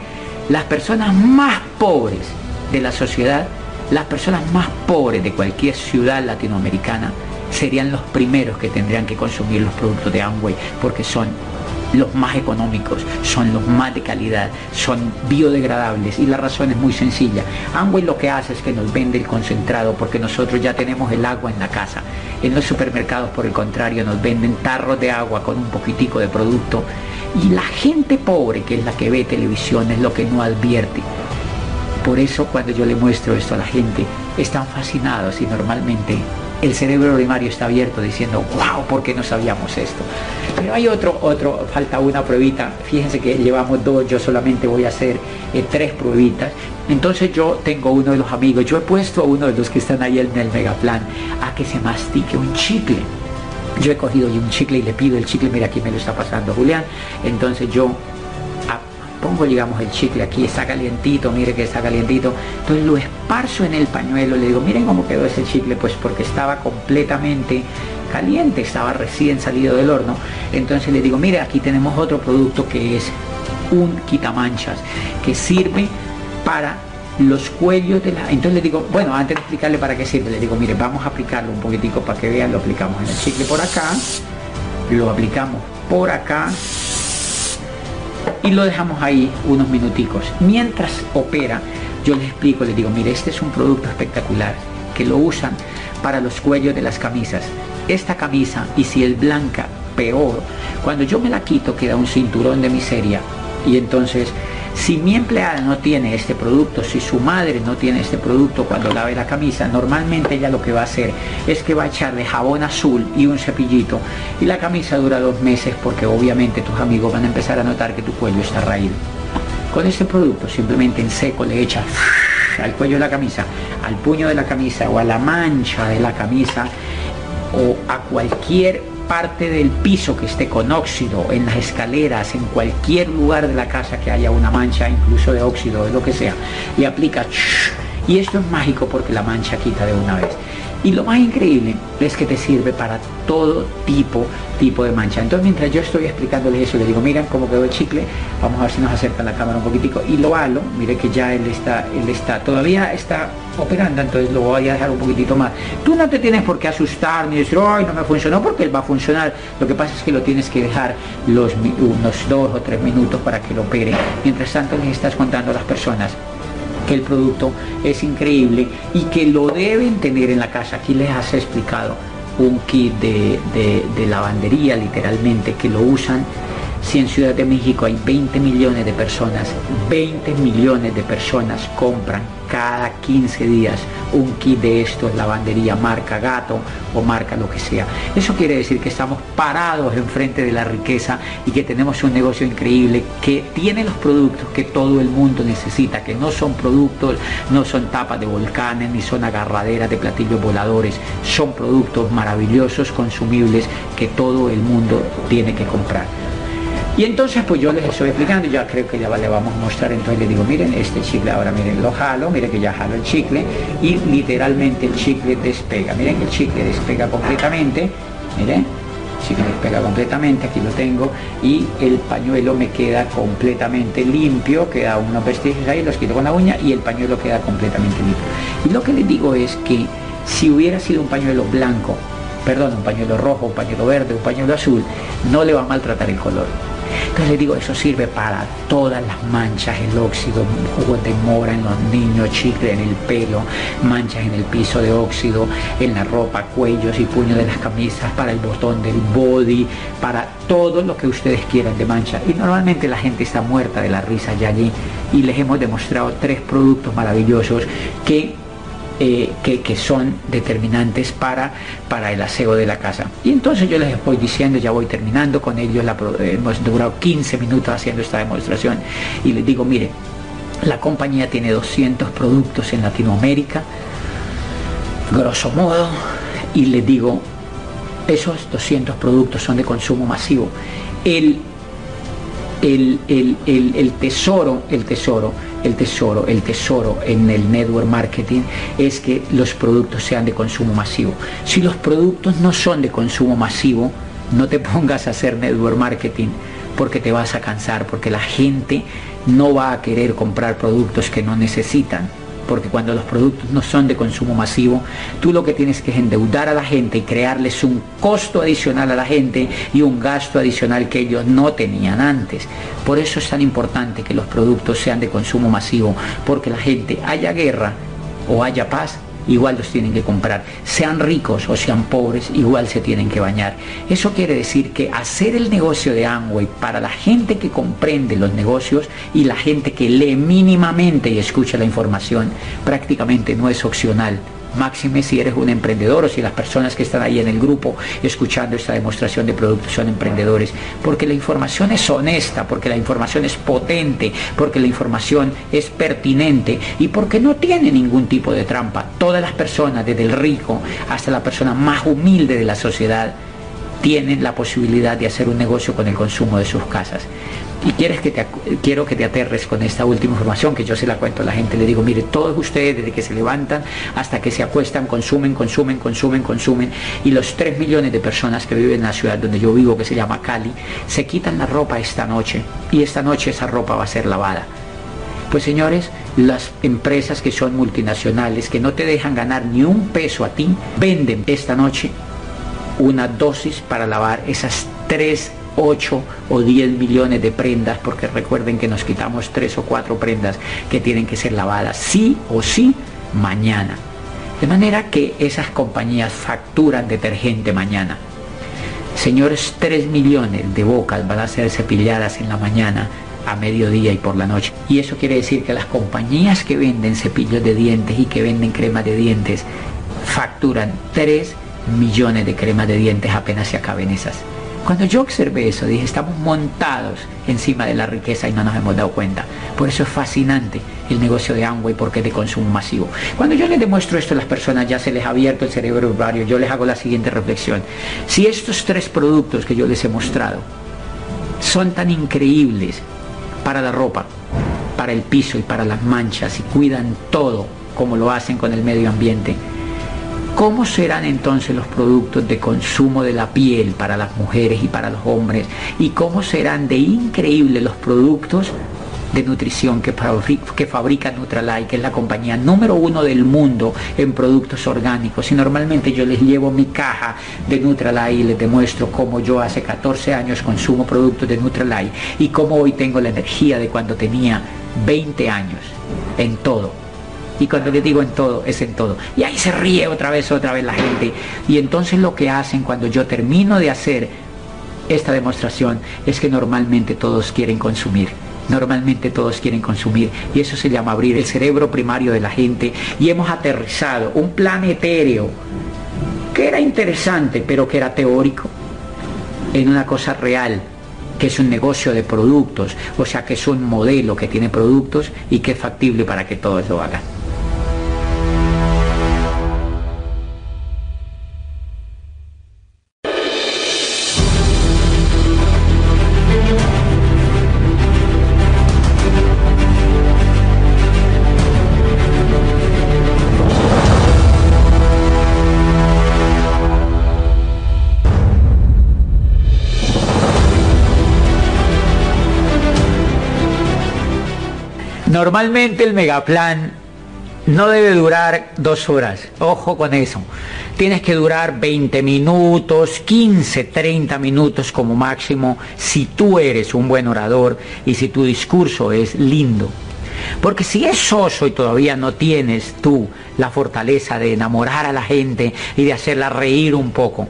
las personas más pobres de la sociedad, las personas más pobres de cualquier ciudad latinoamericana, serían los primeros que tendrían que consumir los productos de Amway porque son los más económicos, son los más de calidad, son biodegradables y la razón es muy sencilla. Amway lo que hace es que nos vende el concentrado porque nosotros ya tenemos el agua en la casa. En los supermercados, por el contrario, nos venden tarros de agua con un poquitico de producto y la gente pobre, que es la que ve televisión, es lo que no advierte. Por eso cuando yo le muestro esto a la gente, están fascinados y normalmente el cerebro primario está abierto diciendo, wow, ¿por qué no sabíamos esto? Pero hay otro, otro, falta una pruebita. Fíjense que llevamos dos, yo solamente voy a hacer eh, tres pruebitas. Entonces yo tengo uno de los amigos, yo he puesto a uno de los que están ahí en el megaplan a que se mastique un chicle. Yo he cogido un chicle y le pido el chicle, mira aquí me lo está pasando Julián. Entonces yo pongo el chicle aquí, está calientito, mire que está calientito, entonces lo esparzo en el pañuelo, le digo, miren cómo quedó ese chicle, pues porque estaba completamente caliente, estaba recién salido del horno, entonces le digo, mire aquí tenemos otro producto que es un quitamanchas, que sirve para los cuellos de la... Entonces le digo, bueno, antes de explicarle para qué sirve, le digo, mire, vamos a aplicarlo un poquitico para que vean, lo aplicamos en el chicle por acá, lo aplicamos por acá, y lo dejamos ahí unos minuticos. Mientras opera, yo les explico, les digo, mire, este es un producto espectacular que lo usan para los cuellos de las camisas. Esta camisa, y si es blanca, peor. Cuando yo me la quito queda un cinturón de miseria. Y entonces si mi empleada no tiene este producto, si su madre no tiene este producto cuando lave la camisa, normalmente ella lo que va a hacer es que va a echarle jabón azul y un cepillito y la camisa dura dos meses porque obviamente tus amigos van a empezar a notar que tu cuello está raído. Con este producto simplemente en seco le echas al cuello de la camisa, al puño de la camisa o a la mancha de la camisa o a cualquier parte del piso que esté con óxido, en las escaleras, en cualquier lugar de la casa que haya una mancha, incluso de óxido, de lo que sea, y aplica y esto es mágico porque la mancha quita de una vez. Y lo más increíble es que te sirve para todo tipo, tipo de mancha. Entonces mientras yo estoy explicándoles eso, le digo, miren cómo quedó el chicle, vamos a ver si nos acerca la cámara un poquitico y lo halo, mire que ya él está, él está, todavía está operando, entonces lo voy a dejar un poquitito más. Tú no te tienes por qué asustar ni decir, ay, no me funcionó porque él va a funcionar. Lo que pasa es que lo tienes que dejar los, unos dos o tres minutos para que lo opere. Mientras tanto les estás contando a las personas que el producto es increíble y que lo deben tener en la casa. Aquí les has explicado un kit de, de lavandería literalmente que lo usan si en Ciudad de México hay 20 millones de personas, 20 millones de personas compran cada 15 días un kit de estos, lavandería marca gato o marca lo que sea. Eso quiere decir que estamos parados enfrente de la riqueza y que tenemos un negocio increíble que tiene los productos que todo el mundo necesita, que no son productos, no son tapas de volcanes, ni son agarraderas de platillos voladores, son productos maravillosos, consumibles que todo el mundo tiene que comprar. Y entonces pues yo les estoy explicando, ya creo que ya le vamos a mostrar, entonces le digo, miren este chicle, ahora miren, lo jalo, miren que ya jalo el chicle y literalmente el chicle despega, miren que el chicle despega completamente, miren, el chicle despega completamente, aquí lo tengo y el pañuelo me queda completamente limpio, queda unos vestigios ahí, los quito con la uña y el pañuelo queda completamente limpio. Y lo que les digo es que si hubiera sido un pañuelo blanco, perdón, un pañuelo rojo, un pañuelo verde, un pañuelo azul, no le va a maltratar el color entonces le digo, eso sirve para todas las manchas, el óxido, jugo de mora en los niños, chicle en el pelo, manchas en el piso de óxido, en la ropa, cuellos y puños de las camisas, para el botón del body, para todo lo que ustedes quieran de mancha. Y normalmente la gente está muerta de la risa ya allí y les hemos demostrado tres productos maravillosos que eh, que, son determinantes para, para el aseo de la casa. Y entonces yo les voy diciendo, ya voy terminando con ellos, la, hemos durado 15 minutos haciendo esta demostración y les digo, mire, la compañía tiene 200 productos en Latinoamérica, grosso modo, y les digo, esos 200 productos son de consumo masivo. El, el, el tesoro, el tesoro el tesoro, el tesoro en el network marketing es que los productos sean de consumo masivo. Si los productos no son de consumo masivo, no te pongas a hacer network marketing porque te vas a cansar, porque la gente no va a querer comprar productos que no necesitan. Porque cuando los productos no son de consumo masivo, tú lo que tienes que es endeudar a la gente y crearles un costo adicional a la gente y un gasto adicional que ellos no tenían antes. Por eso es tan importante que los productos sean de consumo masivo, porque la gente haya guerra o haya paz, igual los tienen que comprar. Sean ricos o sean pobres, igual se tienen que bañar. Eso quiere decir que hacer el negocio de Amway para la gente que comprende los negocios y la gente que lee mínimamente y escucha la información, prácticamente no es opcional máxime si eres un emprendedor o si las personas que están ahí en el grupo escuchando esta demostración de productos son emprendedores, porque la información es honesta, porque la información es potente, porque la información es pertinente y porque no tiene ningún tipo de trampa. Todas las personas, desde el rico hasta la persona más humilde de la sociedad, tienen la posibilidad de hacer un negocio con el consumo de sus casas. Y quieres que te, quiero que te aterres con esta última información que yo se la cuento a la gente. Le digo, mire, todos ustedes desde que se levantan hasta que se acuestan, consumen, consumen, consumen, consumen. Y los 3 millones de personas que viven en la ciudad donde yo vivo, que se llama Cali, se quitan la ropa esta noche. Y esta noche esa ropa va a ser lavada. Pues señores, las empresas que son multinacionales, que no te dejan ganar ni un peso a ti, venden esta noche una dosis para lavar esas tres 8 o 10 millones de prendas, porque recuerden que nos quitamos 3 o 4 prendas que tienen que ser lavadas sí o sí mañana. De manera que esas compañías facturan detergente mañana. Señores, 3 millones de bocas van a ser cepilladas en la mañana, a mediodía y por la noche. Y eso quiere decir que las compañías que venden cepillos de dientes y que venden crema de dientes facturan 3 millones de cremas de dientes apenas se acaben esas. Cuando yo observé eso, dije, estamos montados encima de la riqueza y no nos hemos dado cuenta. Por eso es fascinante el negocio de Amway porque es de consumo masivo. Cuando yo les demuestro esto a las personas, ya se les ha abierto el cerebro urbano, yo les hago la siguiente reflexión. Si estos tres productos que yo les he mostrado son tan increíbles para la ropa, para el piso y para las manchas y cuidan todo como lo hacen con el medio ambiente, ¿Cómo serán entonces los productos de consumo de la piel para las mujeres y para los hombres? ¿Y cómo serán de increíbles los productos de nutrición que, que fabrica Nutralite, que es la compañía número uno del mundo en productos orgánicos. Y normalmente yo les llevo mi caja de Nutralite y les demuestro cómo yo hace 14 años consumo productos de Nutralite y cómo hoy tengo la energía de cuando tenía 20 años en todo y cuando les digo en todo, es en todo. Y ahí se ríe otra vez, otra vez la gente. Y entonces lo que hacen cuando yo termino de hacer esta demostración es que normalmente todos quieren consumir. Normalmente todos quieren consumir y eso se llama abrir el cerebro primario de la gente y hemos aterrizado un plan etéreo que era interesante pero que era teórico en una cosa real que es un negocio de productos, o sea que es un modelo que tiene productos y que es factible para que todos lo hagan. Normalmente el megaplan no debe durar dos horas. Ojo con eso. Tienes que durar 20 minutos, 15, 30 minutos como máximo si tú eres un buen orador y si tu discurso es lindo. Porque si es soso y todavía no tienes tú la fortaleza de enamorar a la gente y de hacerla reír un poco,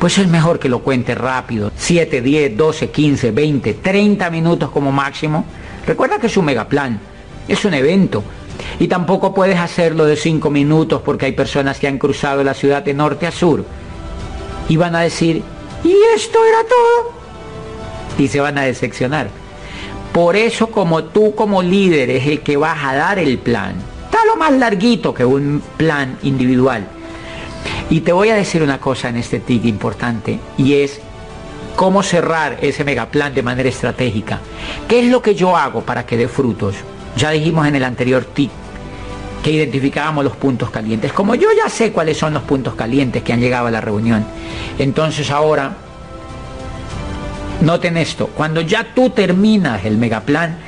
pues es mejor que lo cuentes rápido. 7, 10, 12, 15, 20, 30 minutos como máximo. Recuerda que es un megaplan es un evento. Y tampoco puedes hacerlo de cinco minutos porque hay personas que han cruzado la ciudad de norte a sur. Y van a decir, ¿y esto era todo? Y se van a decepcionar. Por eso como tú como líder es el que vas a dar el plan. Está lo más larguito que un plan individual. Y te voy a decir una cosa en este TIC importante y es cómo cerrar ese megaplan de manera estratégica. ¿Qué es lo que yo hago para que dé frutos? Ya dijimos en el anterior tip que identificábamos los puntos calientes. Como yo ya sé cuáles son los puntos calientes que han llegado a la reunión, entonces ahora, noten esto, cuando ya tú terminas el megaplan,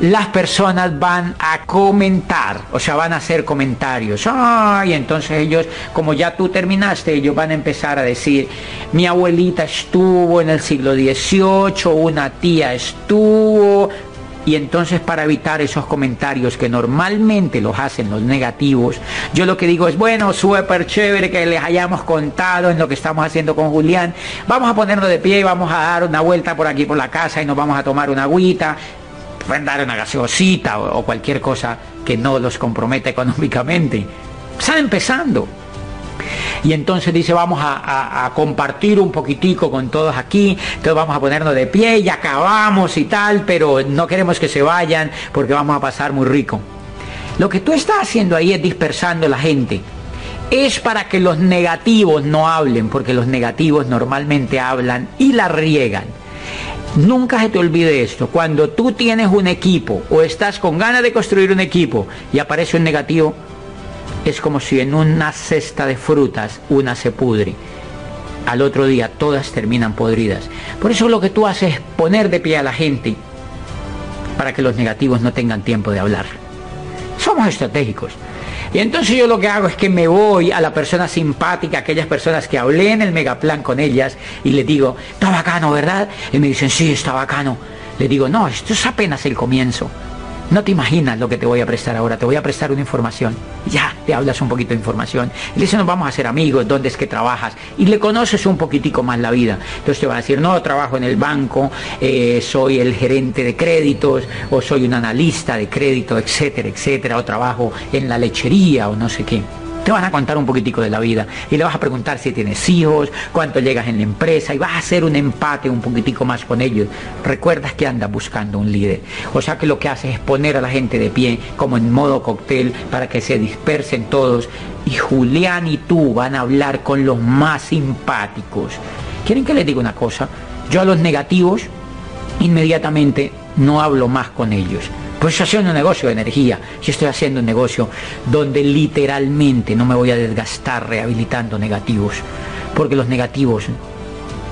las personas van a comentar, o sea, van a hacer comentarios. Ay, entonces ellos, como ya tú terminaste, ellos van a empezar a decir, mi abuelita estuvo en el siglo XVIII, una tía estuvo, y entonces para evitar esos comentarios que normalmente los hacen los negativos, yo lo que digo es, bueno, súper chévere que les hayamos contado en lo que estamos haciendo con Julián. Vamos a ponernos de pie y vamos a dar una vuelta por aquí por la casa y nos vamos a tomar una agüita, dar una gaseosita o, o cualquier cosa que no los comprometa económicamente. Están empezando. Y entonces dice, vamos a, compartir un poquitico con todos aquí, entonces vamos a ponernos de pie y acabamos y tal, pero no queremos que se vayan porque vamos a pasar muy rico. Lo que tú estás haciendo ahí es dispersando a la gente. Es para que los negativos no hablen, porque los negativos normalmente hablan y la riegan. Nunca se te olvide esto. Cuando tú tienes un equipo o estás con ganas de construir un equipo y aparece un negativo, es como si en una cesta de frutas una se pudre. Al otro día todas terminan podridas. Por eso lo que tú haces es poner de pie a la gente para que los negativos no tengan tiempo de hablar. Somos estratégicos. Y entonces yo lo que hago es que me voy a la persona simpática, aquellas personas que hablé en el megaplan con ellas y les digo, está bacano, ¿verdad? Y me dicen, sí, está bacano. Le digo, no, esto es apenas el comienzo. No te imaginas lo que te voy a prestar ahora, te voy a prestar una información. Ya, te hablas un poquito de información. Le dice, nos vamos a hacer amigos, ¿dónde es que trabajas? Y le conoces un poquitico más la vida. Entonces te va a decir, no, trabajo en el banco, eh, soy el gerente de créditos, o soy un analista de crédito, etcétera, etcétera, o trabajo en la lechería, o no sé qué. Te van a contar un poquitico de la vida y le vas a preguntar si tienes hijos, cuánto llegas en la empresa y vas a hacer un empate un poquitico más con ellos. Recuerdas que andas buscando un líder. O sea que lo que haces es poner a la gente de pie como en modo cóctel para que se dispersen todos y Julián y tú van a hablar con los más simpáticos. ¿Quieren que les diga una cosa? Yo a los negativos inmediatamente no hablo más con ellos. Pues estoy haciendo un negocio de energía, yo estoy haciendo un negocio donde literalmente no me voy a desgastar rehabilitando negativos, porque los negativos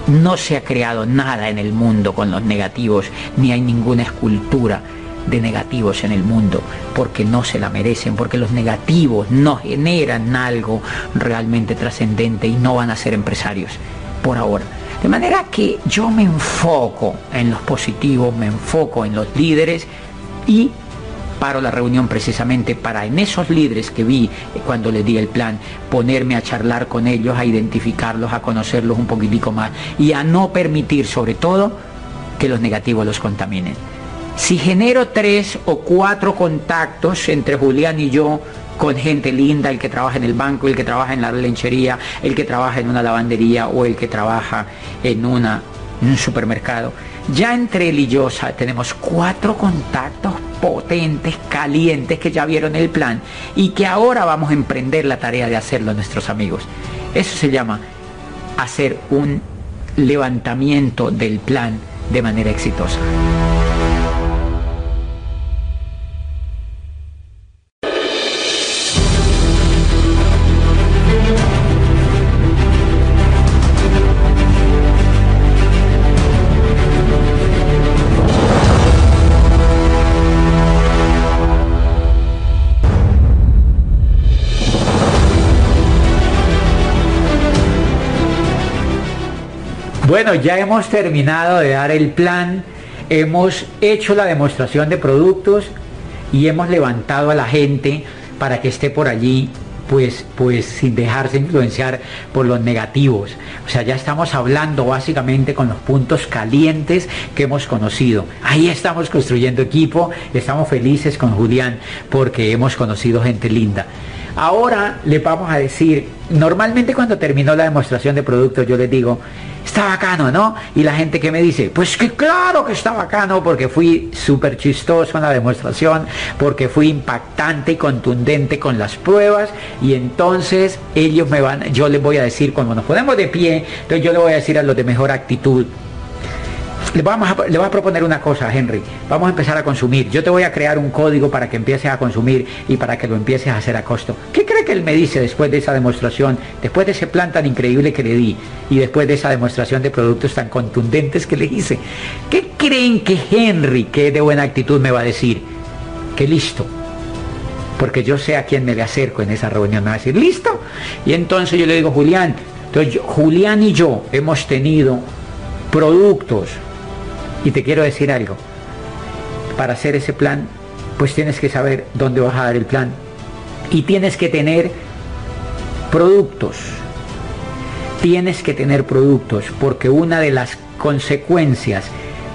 no se ha creado nada en el mundo con los negativos, ni hay ninguna escultura de negativos en el mundo, porque no se la merecen, porque los negativos no generan algo realmente trascendente y no van a ser empresarios por ahora. De manera que yo me enfoco en los positivos, me enfoco en los líderes, y paro la reunión precisamente para en esos líderes que vi cuando les di el plan, ponerme a charlar con ellos, a identificarlos, a conocerlos un poquitico más y a no permitir sobre todo que los negativos los contaminen. Si genero tres o cuatro contactos entre Julián y yo con gente linda, el que trabaja en el banco, el que trabaja en la lenchería, el que trabaja en una lavandería o el que trabaja en, una, en un supermercado, ya entre él y yo tenemos cuatro contactos potentes, calientes, que ya vieron el plan y que ahora vamos a emprender la tarea de hacerlo nuestros amigos. Eso se llama hacer un levantamiento del plan de manera exitosa. Bueno, ya hemos terminado de dar el plan, hemos hecho la demostración de productos y hemos levantado a la gente para que esté por allí pues, pues sin dejarse influenciar por los negativos. O sea, ya estamos hablando básicamente con los puntos calientes que hemos conocido. Ahí estamos construyendo equipo, estamos felices con Julián porque hemos conocido gente linda. Ahora le vamos a decir, normalmente cuando terminó la demostración de productos yo les digo, está bacano, ¿no? Y la gente que me dice, pues que claro que está bacano porque fui súper chistoso en la demostración, porque fui impactante y contundente con las pruebas y entonces ellos me van, yo les voy a decir, cuando nos ponemos de pie, entonces yo les voy a decir a los de mejor actitud, le, vamos a, voy a proponer una cosa, Henry. Vamos a empezar a consumir. Yo te voy a crear un código para que empieces a consumir y para que lo empieces a hacer a costo. ¿Qué cree que él me dice después de esa demostración, después de ese plan tan increíble que le di y después de esa demostración de productos tan contundentes que le hice? ¿Qué creen que Henry, que es de buena actitud, me va a decir? Que listo. Porque yo sé a quién me le acerco en esa reunión. Me va a decir, listo. Y entonces yo le digo, Julián, entonces, Julián y yo hemos tenido productos y te quiero decir algo. Para hacer ese plan, pues tienes que saber dónde vas a dar el plan. Y tienes que tener productos. Tienes que tener productos porque una de las consecuencias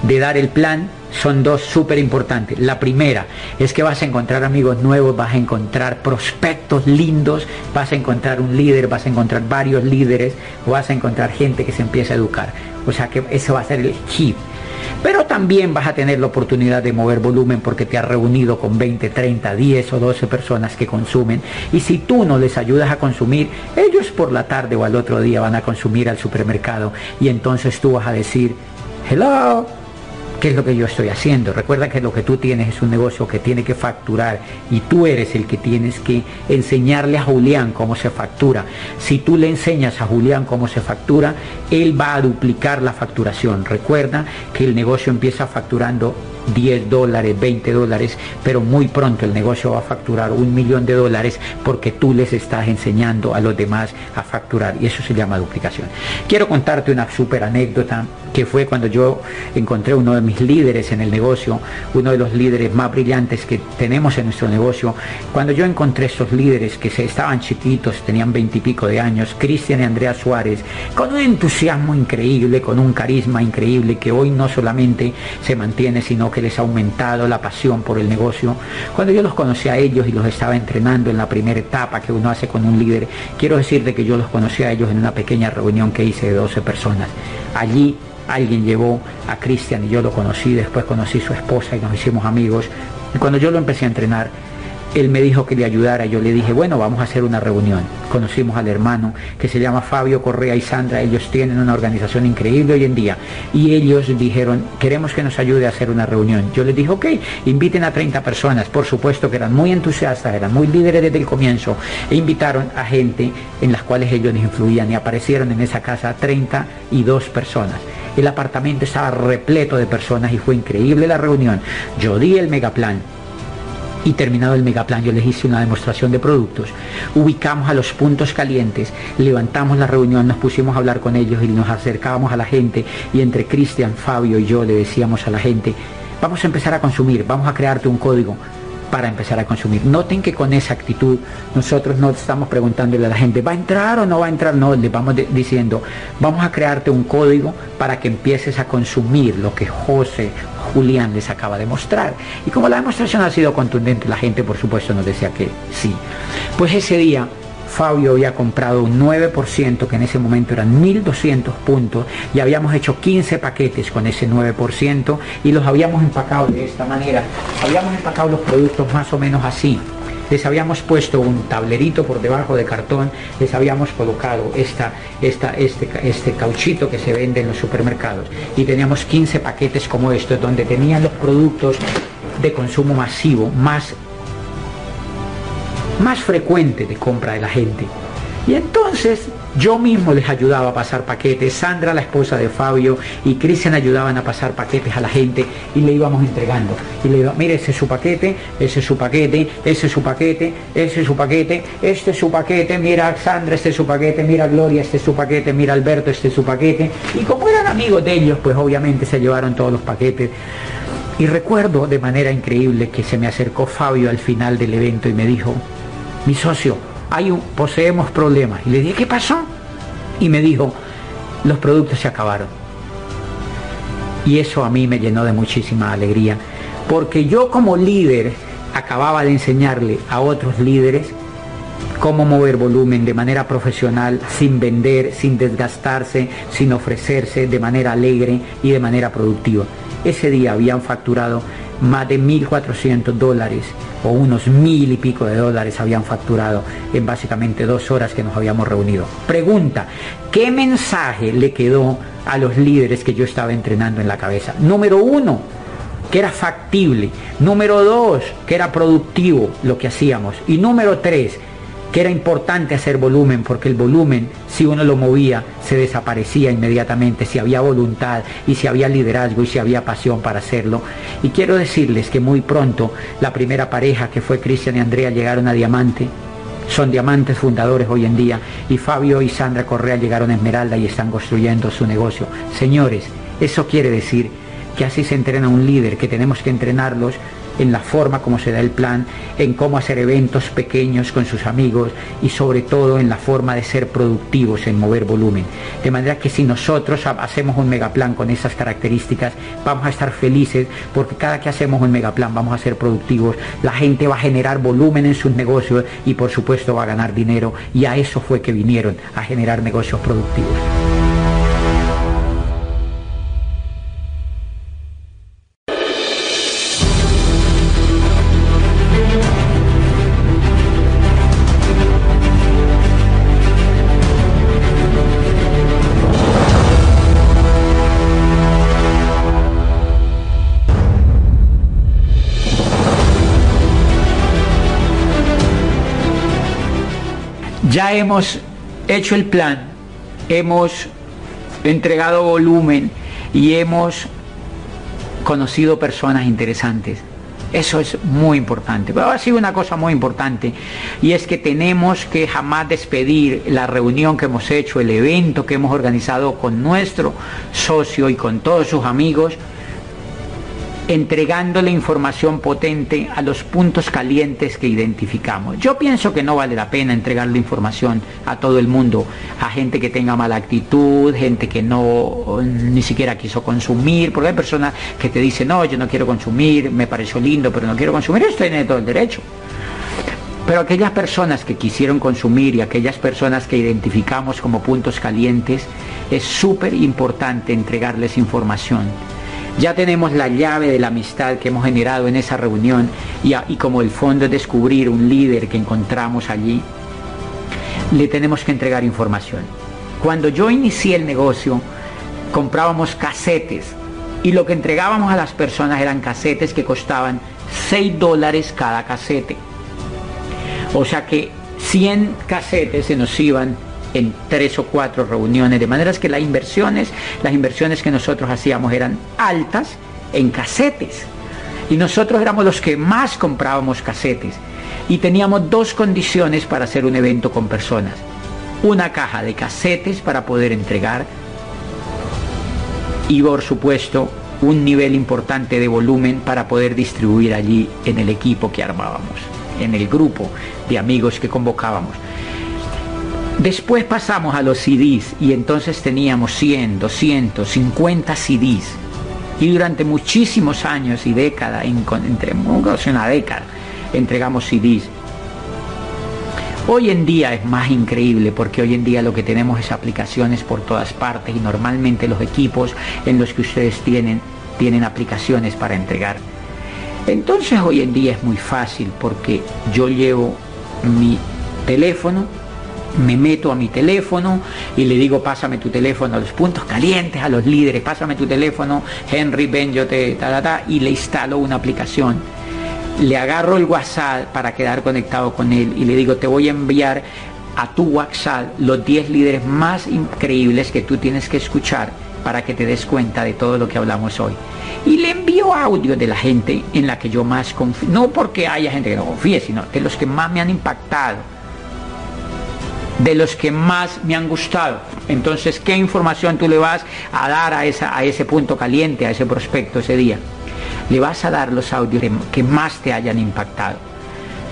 de dar el plan son dos súper importantes. La primera es que vas a encontrar amigos nuevos, vas a encontrar prospectos lindos, vas a encontrar un líder, vas a encontrar varios líderes, vas a encontrar gente que se empieza a educar. O sea que eso va a ser el chip. Pero también vas a tener la oportunidad de mover volumen porque te has reunido con 20, 30, 10 o 12 personas que consumen. Y si tú no les ayudas a consumir, ellos por la tarde o al otro día van a consumir al supermercado. Y entonces tú vas a decir, hello, ¿Qué es lo que yo estoy haciendo? Recuerda que lo que tú tienes es un negocio que tiene que facturar y tú eres el que tienes que enseñarle a Julián cómo se factura. Si tú le enseñas a Julián cómo se factura, él va a duplicar la facturación. Recuerda que el negocio empieza facturando 10 dólares, 20 dólares, pero muy pronto el negocio va a facturar un millón de dólares porque tú les estás enseñando a los demás a facturar y eso se llama duplicación. Quiero contarte una súper anécdota que fue cuando yo encontré uno de mis líderes en el negocio, uno de los líderes más brillantes que tenemos en nuestro negocio. Cuando yo encontré estos líderes que se estaban chiquitos, tenían veintipico de años, Cristian y Andrea Suárez, con un entusiasmo increíble, con un carisma increíble que hoy no solamente se mantiene, sino que les ha aumentado la pasión por el negocio. Cuando yo los conocí a ellos y los estaba entrenando en la primera etapa que uno hace con un líder, quiero decirte que yo los conocí a ellos en una pequeña reunión que hice de 12 personas. Allí alguien llevó a Cristian y yo lo conocí, después conocí su esposa y nos hicimos amigos. Y cuando yo lo empecé a entrenar, él me dijo que le ayudara, yo le dije, bueno, vamos a hacer una reunión. Conocimos al hermano que se llama Fabio Correa y Sandra, ellos tienen una organización increíble hoy en día. Y ellos dijeron, queremos que nos ayude a hacer una reunión. Yo les dije, ok, inviten a 30 personas, por supuesto que eran muy entusiastas, eran muy líderes desde el comienzo, e invitaron a gente en las cuales ellos influían y aparecieron en esa casa 32 personas. El apartamento estaba repleto de personas y fue increíble la reunión. Yo di el megaplan y terminado el megaplan yo les hice una demostración de productos, ubicamos a los puntos calientes, levantamos la reunión, nos pusimos a hablar con ellos y nos acercábamos a la gente. Y entre Cristian, Fabio y yo le decíamos a la gente, vamos a empezar a consumir, vamos a crearte un código, para empezar a consumir. Noten que con esa actitud nosotros no estamos preguntándole a la gente, ¿va a entrar o no va a entrar? No, le vamos diciendo, vamos a crearte un código para que empieces a consumir lo que José, Julián les acaba de mostrar. Y como la demostración ha sido contundente, la gente por supuesto nos decía que sí. Pues ese día Fabio había comprado un 9%, que en ese momento eran 1.200 puntos, y habíamos hecho 15 paquetes con ese 9% y los habíamos empacado de esta manera. Habíamos empacado los productos más o menos así. Les habíamos puesto un tablerito por debajo de cartón, les habíamos colocado esta, esta, este, este cauchito que se vende en los supermercados y teníamos 15 paquetes como estos donde tenían los productos de consumo masivo más más frecuente de compra de la gente. Y entonces yo mismo les ayudaba a pasar paquetes, Sandra, la esposa de Fabio, y Cristian ayudaban a pasar paquetes a la gente y le íbamos entregando. Y le iba, mire, ese es su paquete, ese es su paquete, ese es su paquete, ese es su paquete, este es su paquete, mira Sandra, este es su paquete, mira Gloria, este es su paquete, mira Alberto, este es su paquete. Y como eran amigos de ellos, pues obviamente se llevaron todos los paquetes. Y recuerdo de manera increíble que se me acercó Fabio al final del evento y me dijo, mi socio, hay un, poseemos problemas. Y le dije, ¿qué pasó? Y me dijo, los productos se acabaron. Y eso a mí me llenó de muchísima alegría, porque yo como líder acababa de enseñarle a otros líderes cómo mover volumen de manera profesional, sin vender, sin desgastarse, sin ofrecerse, de manera alegre y de manera productiva. Ese día habían facturado más de 1.400 dólares o unos mil y pico de dólares habían facturado en básicamente dos horas que nos habíamos reunido. Pregunta, ¿qué mensaje le quedó a los líderes que yo estaba entrenando en la cabeza? Número uno, que era factible. Número dos, que era productivo lo que hacíamos. Y número tres, que era importante hacer volumen, porque el volumen, si uno lo movía, se desaparecía inmediatamente, si había voluntad y si había liderazgo y si había pasión para hacerlo. Y quiero decirles que muy pronto la primera pareja, que fue Cristian y Andrea, llegaron a Diamante. Son diamantes fundadores hoy en día y Fabio y Sandra Correa llegaron a Esmeralda y están construyendo su negocio. Señores, eso quiere decir que así se entrena un líder, que tenemos que entrenarlos en la forma como se da el plan, en cómo hacer eventos pequeños con sus amigos y sobre todo en la forma de ser productivos, en mover volumen. De manera que si nosotros hacemos un megaplan con esas características, vamos a estar felices porque cada que hacemos un megaplan vamos a ser productivos, la gente va a generar volumen en sus negocios y por supuesto va a ganar dinero y a eso fue que vinieron, a generar negocios productivos. Ya hemos hecho el plan, hemos entregado volumen y hemos conocido personas interesantes. Eso es muy importante. Pero ha sido una cosa muy importante y es que tenemos que jamás despedir la reunión que hemos hecho, el evento que hemos organizado con nuestro socio y con todos sus amigos entregándole información potente a los puntos calientes que identificamos. Yo pienso que no vale la pena entregarle información a todo el mundo, a gente que tenga mala actitud, gente que no ni siquiera quiso consumir, porque hay personas que te dicen, no, yo no quiero consumir, me pareció lindo, pero no quiero consumir, esto tiene todo el derecho. Pero aquellas personas que quisieron consumir y aquellas personas que identificamos como puntos calientes, es súper importante entregarles información ya tenemos la llave de la amistad que hemos generado en esa reunión y, como el fondo es descubrir un líder que encontramos allí, le tenemos que entregar información. Cuando yo inicié el negocio, comprábamos casetes y lo que entregábamos a las personas eran casetes que costaban 6 dólares cada casete. O sea que 100 casetes se nos iban en tres o cuatro reuniones, de manera que las inversiones, las inversiones que nosotros hacíamos eran altas en casetes. Y nosotros éramos los que más comprábamos casetes. Y teníamos dos condiciones para hacer un evento con personas. Una caja de casetes para poder entregar y por supuesto un nivel importante de volumen para poder distribuir allí en el equipo que armábamos, en el grupo de amigos que convocábamos. Después pasamos a los CDs y entonces teníamos 100, 200, 50 CDs. Y durante muchísimos años y décadas, entre una década, entregamos CDs. Hoy en día es más increíble porque hoy en día lo que tenemos es aplicaciones por todas partes y normalmente los equipos en los que ustedes tienen tienen aplicaciones para entregar. Entonces hoy en día es muy fácil porque yo llevo mi teléfono, me meto a mi teléfono y le digo pásame tu teléfono a los puntos calientes, a los líderes, pásame tu teléfono, Henry Ben, yo te ta, ta, y le instalo una aplicación. Le agarro el WhatsApp para quedar conectado con él y le digo te voy a enviar a tu WhatsApp los 10 líderes más increíbles que tú tienes que escuchar para que te des cuenta de todo lo que hablamos hoy. Y le envío audio de la gente en la que yo más confío, no porque haya gente que no confíe, sino de los que más me han impactado de los que más me han gustado. Entonces, ¿qué información tú le vas a dar a, a ese punto caliente, a ese prospecto ese día? Le vas a dar los audios que más te hayan impactado.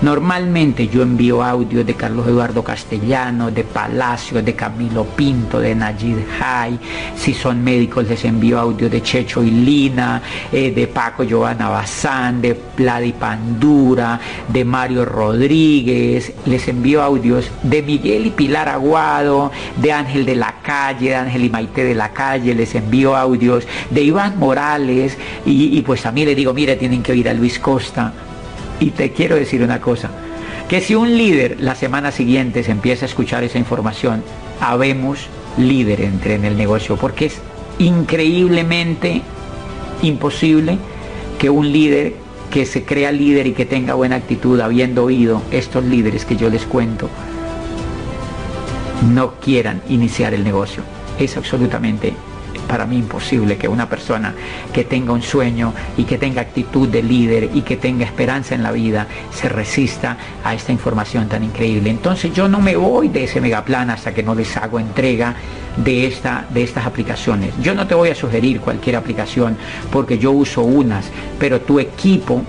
Normalmente yo envío audio de Carlos Eduardo Castellano, de Palacio, de Camilo Pinto, de Najid Hay. Si son médicos les envío audio de Checho y Lina, eh, de Paco Giovanna Bazán, de Pladi Pandura, de Mario Rodríguez. Les envío audios de Miguel y Pilar Aguado, de Ángel de la Calle, de Ángel y Maite de la Calle. Les envío audios de Iván Morales y, y pues también les digo, mire, tienen que oír a Luis Costa y te quiero decir una cosa, que si un líder la semana siguiente se empieza a escuchar esa información, habemos líder entre en el negocio, porque es increíblemente imposible que un líder que se crea líder y que tenga buena actitud, habiendo oído estos líderes que yo les cuento, no quieran iniciar el negocio. Es absolutamente para mí imposible que una persona que tenga un sueño y que tenga actitud de líder y que tenga esperanza en la vida se resista a esta información tan increíble. Entonces yo no me voy de ese megaplan hasta que no les hago entrega de, esta, de estas aplicaciones. Yo no te voy a sugerir cualquier aplicación porque yo uso unas, pero tu equipo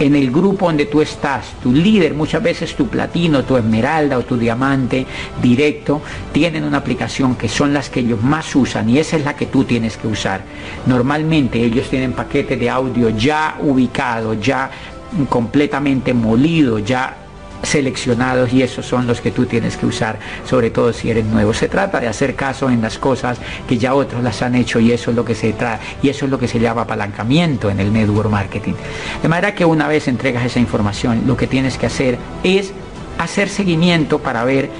en el grupo donde tú estás, tu líder, muchas veces tu platino, tu esmeralda o tu diamante directo, tienen una aplicación que son las que ellos más usan y esa es la que tú tienes que usar. Normalmente ellos tienen paquete de audio ya ubicado, ya completamente molido, ya seleccionados y esos son los que tú tienes que usar, sobre todo si eres nuevo. Se trata de hacer caso en las cosas que ya otros las han hecho y eso es lo que se trata y eso es lo que se llama apalancamiento en el network marketing. De manera que una vez entregas esa información, lo que tienes que hacer es hacer seguimiento para ver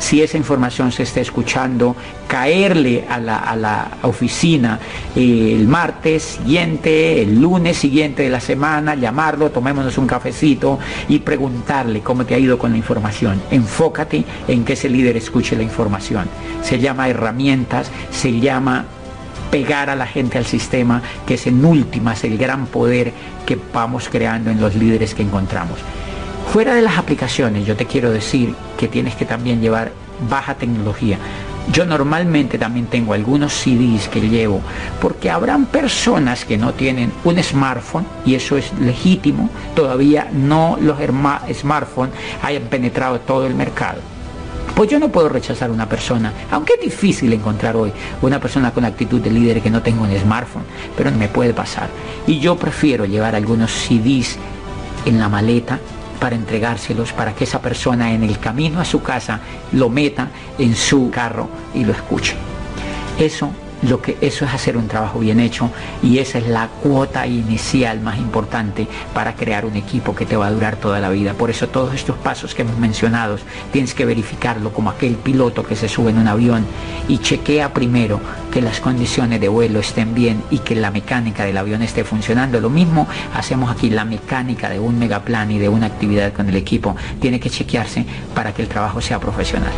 si esa información se está escuchando, caerle a la, oficina eh, el martes siguiente, el lunes siguiente de la semana, llamarlo, tomémonos un cafecito y preguntarle cómo te ha ido con la información. Enfócate en que ese líder escuche la información. Se llama herramientas, se llama pegar a la gente al sistema, que es en últimas el gran poder que vamos creando en los líderes que encontramos. Fuera de las aplicaciones, yo te quiero decir que tienes que también llevar baja tecnología. Yo normalmente también tengo algunos CDs que llevo porque habrán personas que no tienen un smartphone y eso es legítimo. Todavía no los smartphones hayan penetrado todo el mercado. Pues yo no puedo rechazar una persona, aunque es difícil encontrar hoy una persona con actitud de líder que no tenga un smartphone, pero me puede pasar. Y yo prefiero llevar algunos CDs en la maleta para entregárselos para que esa persona en el camino a su casa lo meta en su carro y lo escuche. Eso lo que eso es hacer un trabajo bien hecho y esa es la cuota inicial más importante para crear un equipo que te va a durar toda la vida. Por eso todos estos pasos que hemos mencionado tienes que verificarlo como aquel piloto que se sube en un avión y chequea primero que las condiciones de vuelo estén bien y que la mecánica del avión esté funcionando. Lo mismo hacemos aquí, la mecánica de un megaplan y de una actividad con el equipo tiene que chequearse para que el trabajo sea profesional.